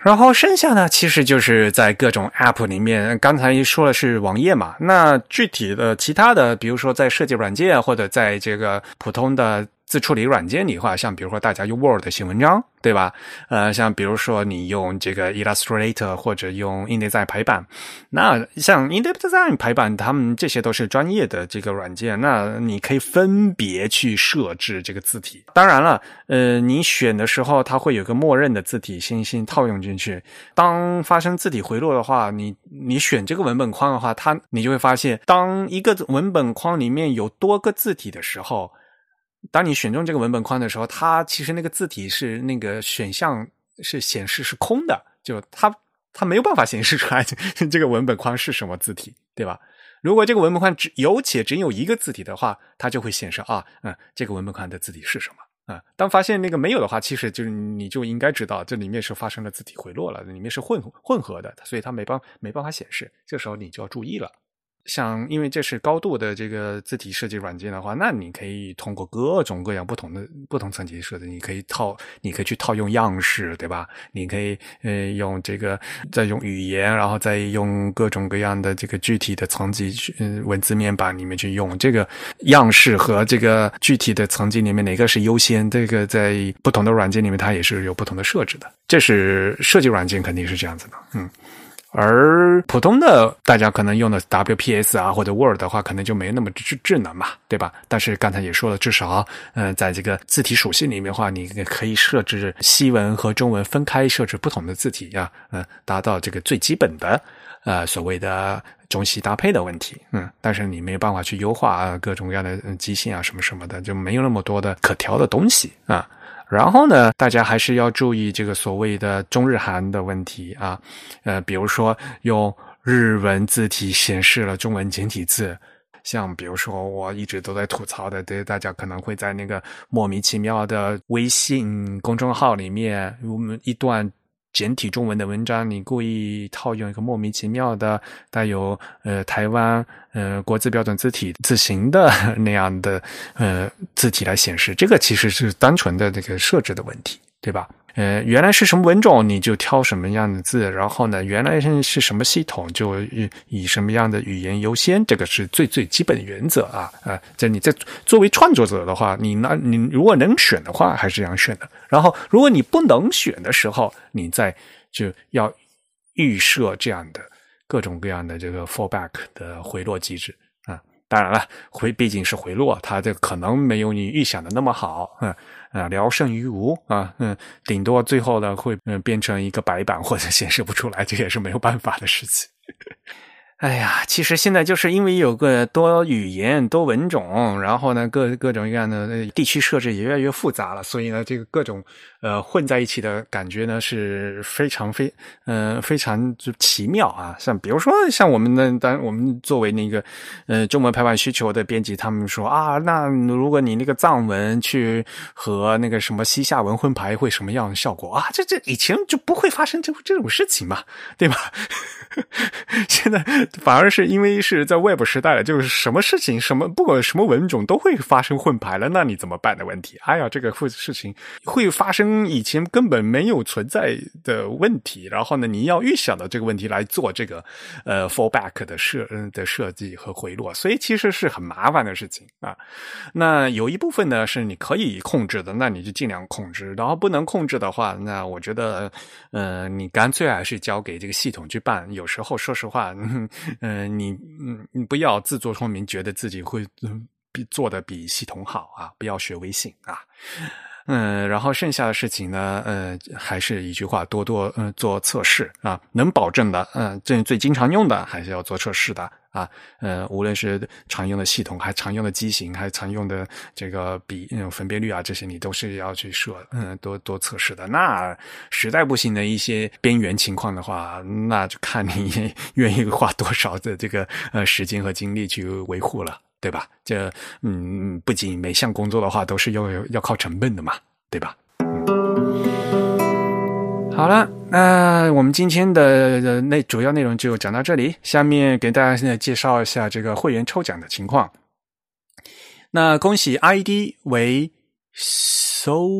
然后剩下呢，其实就是在各种 App 里面，刚才说的是网页嘛，那具体的其他的，比如说在设计软件或者在这个普通的。自处理软件里话，像比如说大家用 Word 写文章，对吧？呃，像比如说你用这个 Illustrator 或者用 InDesign 排版，那像 InDesign 排版，他们这些都是专业的这个软件。那你可以分别去设置这个字体。当然了，呃，你选的时候它会有个默认的字体先先套用进去。当发生字体回落的话，你你选这个文本框的话，它你就会发现，当一个文本框里面有多个字体的时候。当你选中这个文本框的时候，它其实那个字体是那个选项是显示是空的，就它它没有办法显示出来 这个文本框是什么字体，对吧？如果这个文本框只有且只有一个字体的话，它就会显示啊，嗯，这个文本框的字体是什么啊。当发现那个没有的话，其实就是你就应该知道这里面是发生了字体回落了，里面是混混合的，所以它没办没办法显示。这时候你就要注意了。像因为这是高度的这个字体设计软件的话，那你可以通过各种各样不同的不同层级设置，你可以套，你可以去套用样式，对吧？你可以呃用这个再用语言，然后再用各种各样的这个具体的层级去文字面板里面去用这个样式和这个具体的层级里面哪个是优先，这个在不同的软件里面它也是有不同的设置的。这是设计软件肯定是这样子的，嗯。而普通的大家可能用的 WPS 啊或者 Word 的话，可能就没那么智智能嘛，对吧？但是刚才也说了，至少嗯，在这个字体属性里面的话，你可以设置西文和中文分开设置不同的字体啊，嗯，达到这个最基本的呃所谓的中西搭配的问题，嗯，但是你没有办法去优化各种各样的机性啊什么什么的，就没有那么多的可调的东西啊。然后呢，大家还是要注意这个所谓的中日韩的问题啊，呃，比如说用日文字体显示了中文简体字，像比如说我一直都在吐槽的，对大家可能会在那个莫名其妙的微信公众号里面，我们一段。简体中文的文章，你故意套用一个莫名其妙的带有呃台湾呃国字标准字体字形的 那样的呃字体来显示，这个其实是单纯的这个设置的问题，对吧？呃，原来是什么文种，你就挑什么样的字，然后呢，原来是什么系统，就以什么样的语言优先，这个是最最基本原则啊啊！这你在作为创作者的话，你那你如果能选的话，还是这样选的。然后，如果你不能选的时候，你再就要预设这样的各种各样的这个 fallback 的回落机制啊。当然了，回毕竟是回落，它这可能没有你预想的那么好，嗯。啊，聊胜于无啊，嗯，顶多最后呢会嗯变成一个白板或者显示不出来，这也是没有办法的事情。哎呀，其实现在就是因为有个多语言、多文种，然后呢，各各种各样的地区设置也越来越复杂了，所以呢，这个各种呃混在一起的感觉呢是非常非嗯非常就奇妙啊。像比如说像我们的，当我们作为那个呃中文排版需求的编辑，他们说啊，那如果你那个藏文去和那个什么西夏文混排，会什么样的效果啊？这这以前就不会发生这这种事情嘛，对吧？现在反而是因为是在 Web 时代了，就是什么事情、什么不管什么文种都会发生混排了，那你怎么办的问题？哎呀，这个会事情会发生以前根本没有存在的问题，然后呢，你要预想到这个问题来做这个呃 fallback 的设嗯的设计和回落，所以其实是很麻烦的事情啊。那有一部分呢是你可以控制的，那你就尽量控制；然后不能控制的话，那我觉得呃，你干脆还是交给这个系统去办。有时候说实话。你嗯，你不要自作聪明，觉得自己会比做的比系统好啊！不要学微信啊！嗯，然后剩下的事情呢，呃，还是一句话，多多嗯做测试啊，能保证的，嗯，最最经常用的还是要做测试的。啊，呃，无论是常用的系统，还常用的机型，还常用的这个比那种分辨率啊，这些你都是要去设，嗯，多多测试的。那实在不行的一些边缘情况的话，那就看你 愿意花多少的这个呃时间和精力去维护了，对吧？这嗯，不仅每项工作的话都是要要靠成本的嘛，对吧？好了，那我们今天的内主要内容就讲到这里。下面给大家现在介绍一下这个会员抽奖的情况。那恭喜 ID 为 Sojourn，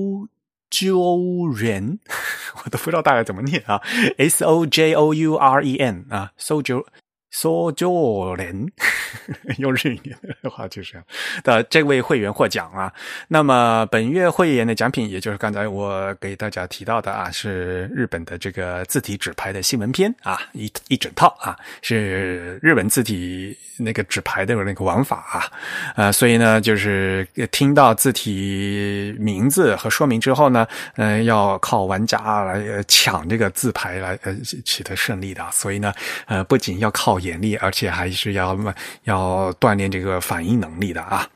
我都不知道大概怎么念啊，S O J O U R E N 啊，Sojourn。说就连用日语的话就是的，这位会员获奖啊。那么本月会员的奖品，也就是刚才我给大家提到的啊，是日本的这个字体纸牌的新闻片啊，一一整套啊，是日本字体那个纸牌的那个玩法啊。呃，所以呢，就是听到字体名字和说明之后呢，嗯，要靠玩家来抢这个字牌来呃取得胜利的。所以呢，呃，不仅要靠。眼力，而且还是要要锻炼这个反应能力的啊。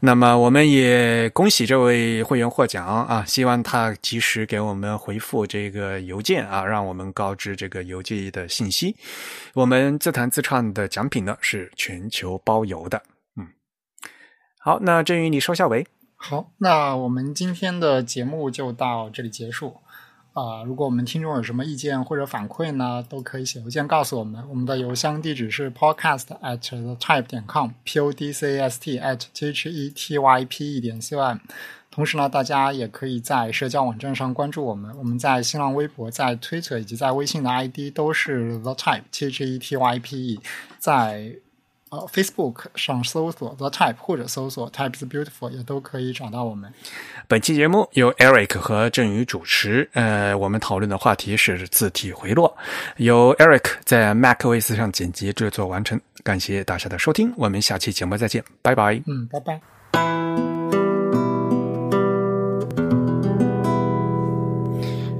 那么，我们也恭喜这位会员获奖啊！希望他及时给我们回复这个邮件啊，让我们告知这个邮寄的信息。我们自弹自唱的奖品呢是全球包邮的。嗯，好，那至于你收下为。好，那我们今天的节目就到这里结束。啊、如果我们听众有什么意见或者反馈呢，都可以写邮件告诉我们。我们的邮箱地址是 podcast at the type 点 com，p o d c a s t at t h e t y p e 点 c o m。同时呢，大家也可以在社交网站上关注我们。我们在新浪微博、在推特以及在微信的 ID 都是 the type t h e t y p e，在呃 Facebook 上搜索 the type 或者搜索 type is beautiful 也都可以找到我们。本期节目由 Eric 和振宇主持，呃，我们讨论的话题是字体回落，由 Eric 在 macOS 上剪辑制作完成。感谢大家的收听，我们下期节目再见，拜拜。嗯，拜拜。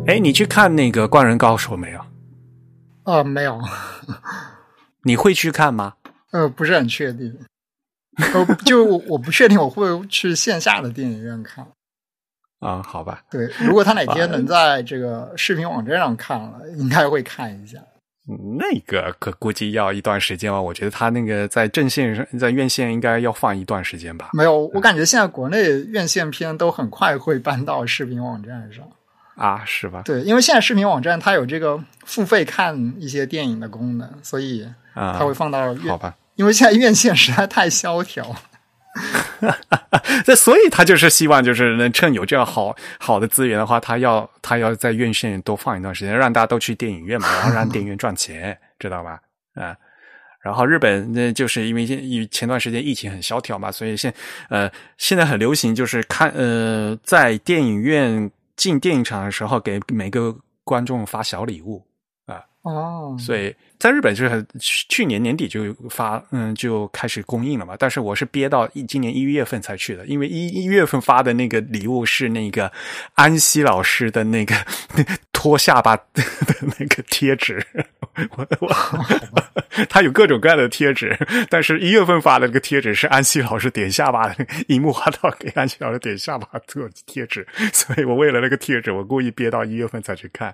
哎，你去看那个《灌篮高手》没有？呃，没有，你会去看吗？呃，不是很确定。呃，就我我不确定我会去线下的电影院看。啊、好吧，对，如果他哪天能在这个视频网站上看了，应该会看一下。嗯那个可估计要一段时间吧。我觉得他那个在正线上，在院线应该要放一段时间吧。没有，我感觉现在国内院线片都很快会搬到视频网站上。啊，是吧？对，因为现在视频网站它有这个付费看一些电影的功能，所以啊，它会放到院。好吧。因为现在院线实在太萧条。这所以他就是希望，就是能趁有这样好好的资源的话，他要他要在院线多放一段时间，让大家都去电影院嘛，然后让电影院赚钱，知道吧？啊。然后日本那就是因为现因前段时间疫情很萧条嘛，所以现呃现在很流行就是看呃在电影院进电影场的时候给每个观众发小礼物啊，哦，所以在日本就是很去去年年底就发嗯就开始供应了嘛，但是我是憋到一今年一月份才去的，因为一一月份发的那个礼物是那个安西老师的那个脱下巴的 那个贴纸，我我 他有各种各样的贴纸，但是一月份发的那个贴纸是安西老师点下巴的，樱木花道给安西老师点下巴做贴纸，所以我为了那个贴纸，我故意憋到一月份才去看。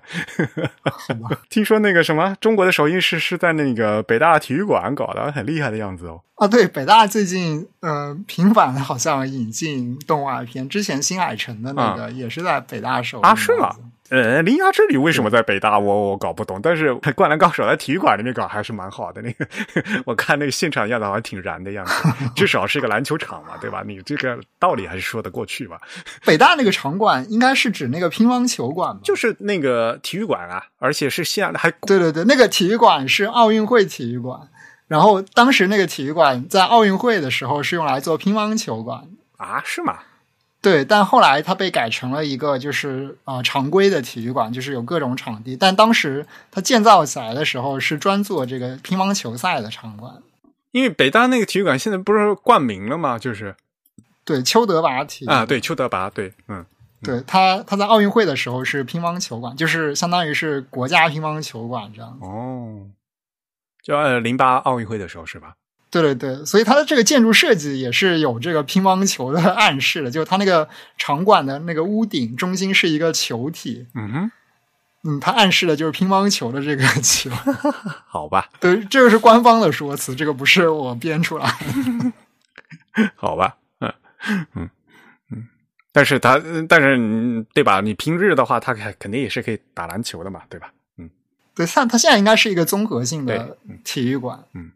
听说那个什么中国的首映式是在那个北大体育馆搞的，很厉害的样子哦。啊，对，北大最近呃频繁的好像引进动画片，之前新海诚的那个也是在北大首映啊，是吗？呃，《铃芽之旅》为什么在北大？我我搞不懂。但是《灌篮高手》在体育馆里面搞还是蛮好的。那个 我看那个现场样子好像挺燃的样子，至少是个篮球场嘛，对吧？你这个道理还是说得过去吧？北大那个场馆应该是指那个乒乓球馆吧？就是那个体育馆啊，而且是现还对对对，那个体育馆是奥运会体育馆。然后当时那个体育馆在奥运会的时候是用来做乒乓球馆啊，是吗？对，但后来它被改成了一个就是呃常规的体育馆，就是有各种场地。但当时它建造起来的时候是专做这个乒乓球赛的场馆。因为北大那个体育馆现在不是冠名了吗？就是对邱德拔体啊，对邱德拔，对，嗯，对他他在奥运会的时候是乒乓球馆，就是相当于是国家乒乓球馆这样。哦，就呃零八奥运会的时候是吧？对对对，所以它的这个建筑设计也是有这个乒乓球的暗示的，就是它那个场馆的那个屋顶中心是一个球体，嗯哼，嗯，它暗示的就是乒乓球的这个球。好吧，对，这个是官方的说辞，这个不是我编出来的。好吧，嗯嗯嗯，但是他，但是嗯对吧？你平日的话，他肯肯定也是可以打篮球的嘛，对吧？嗯，对，它它现在应该是一个综合性的体育馆。嗯。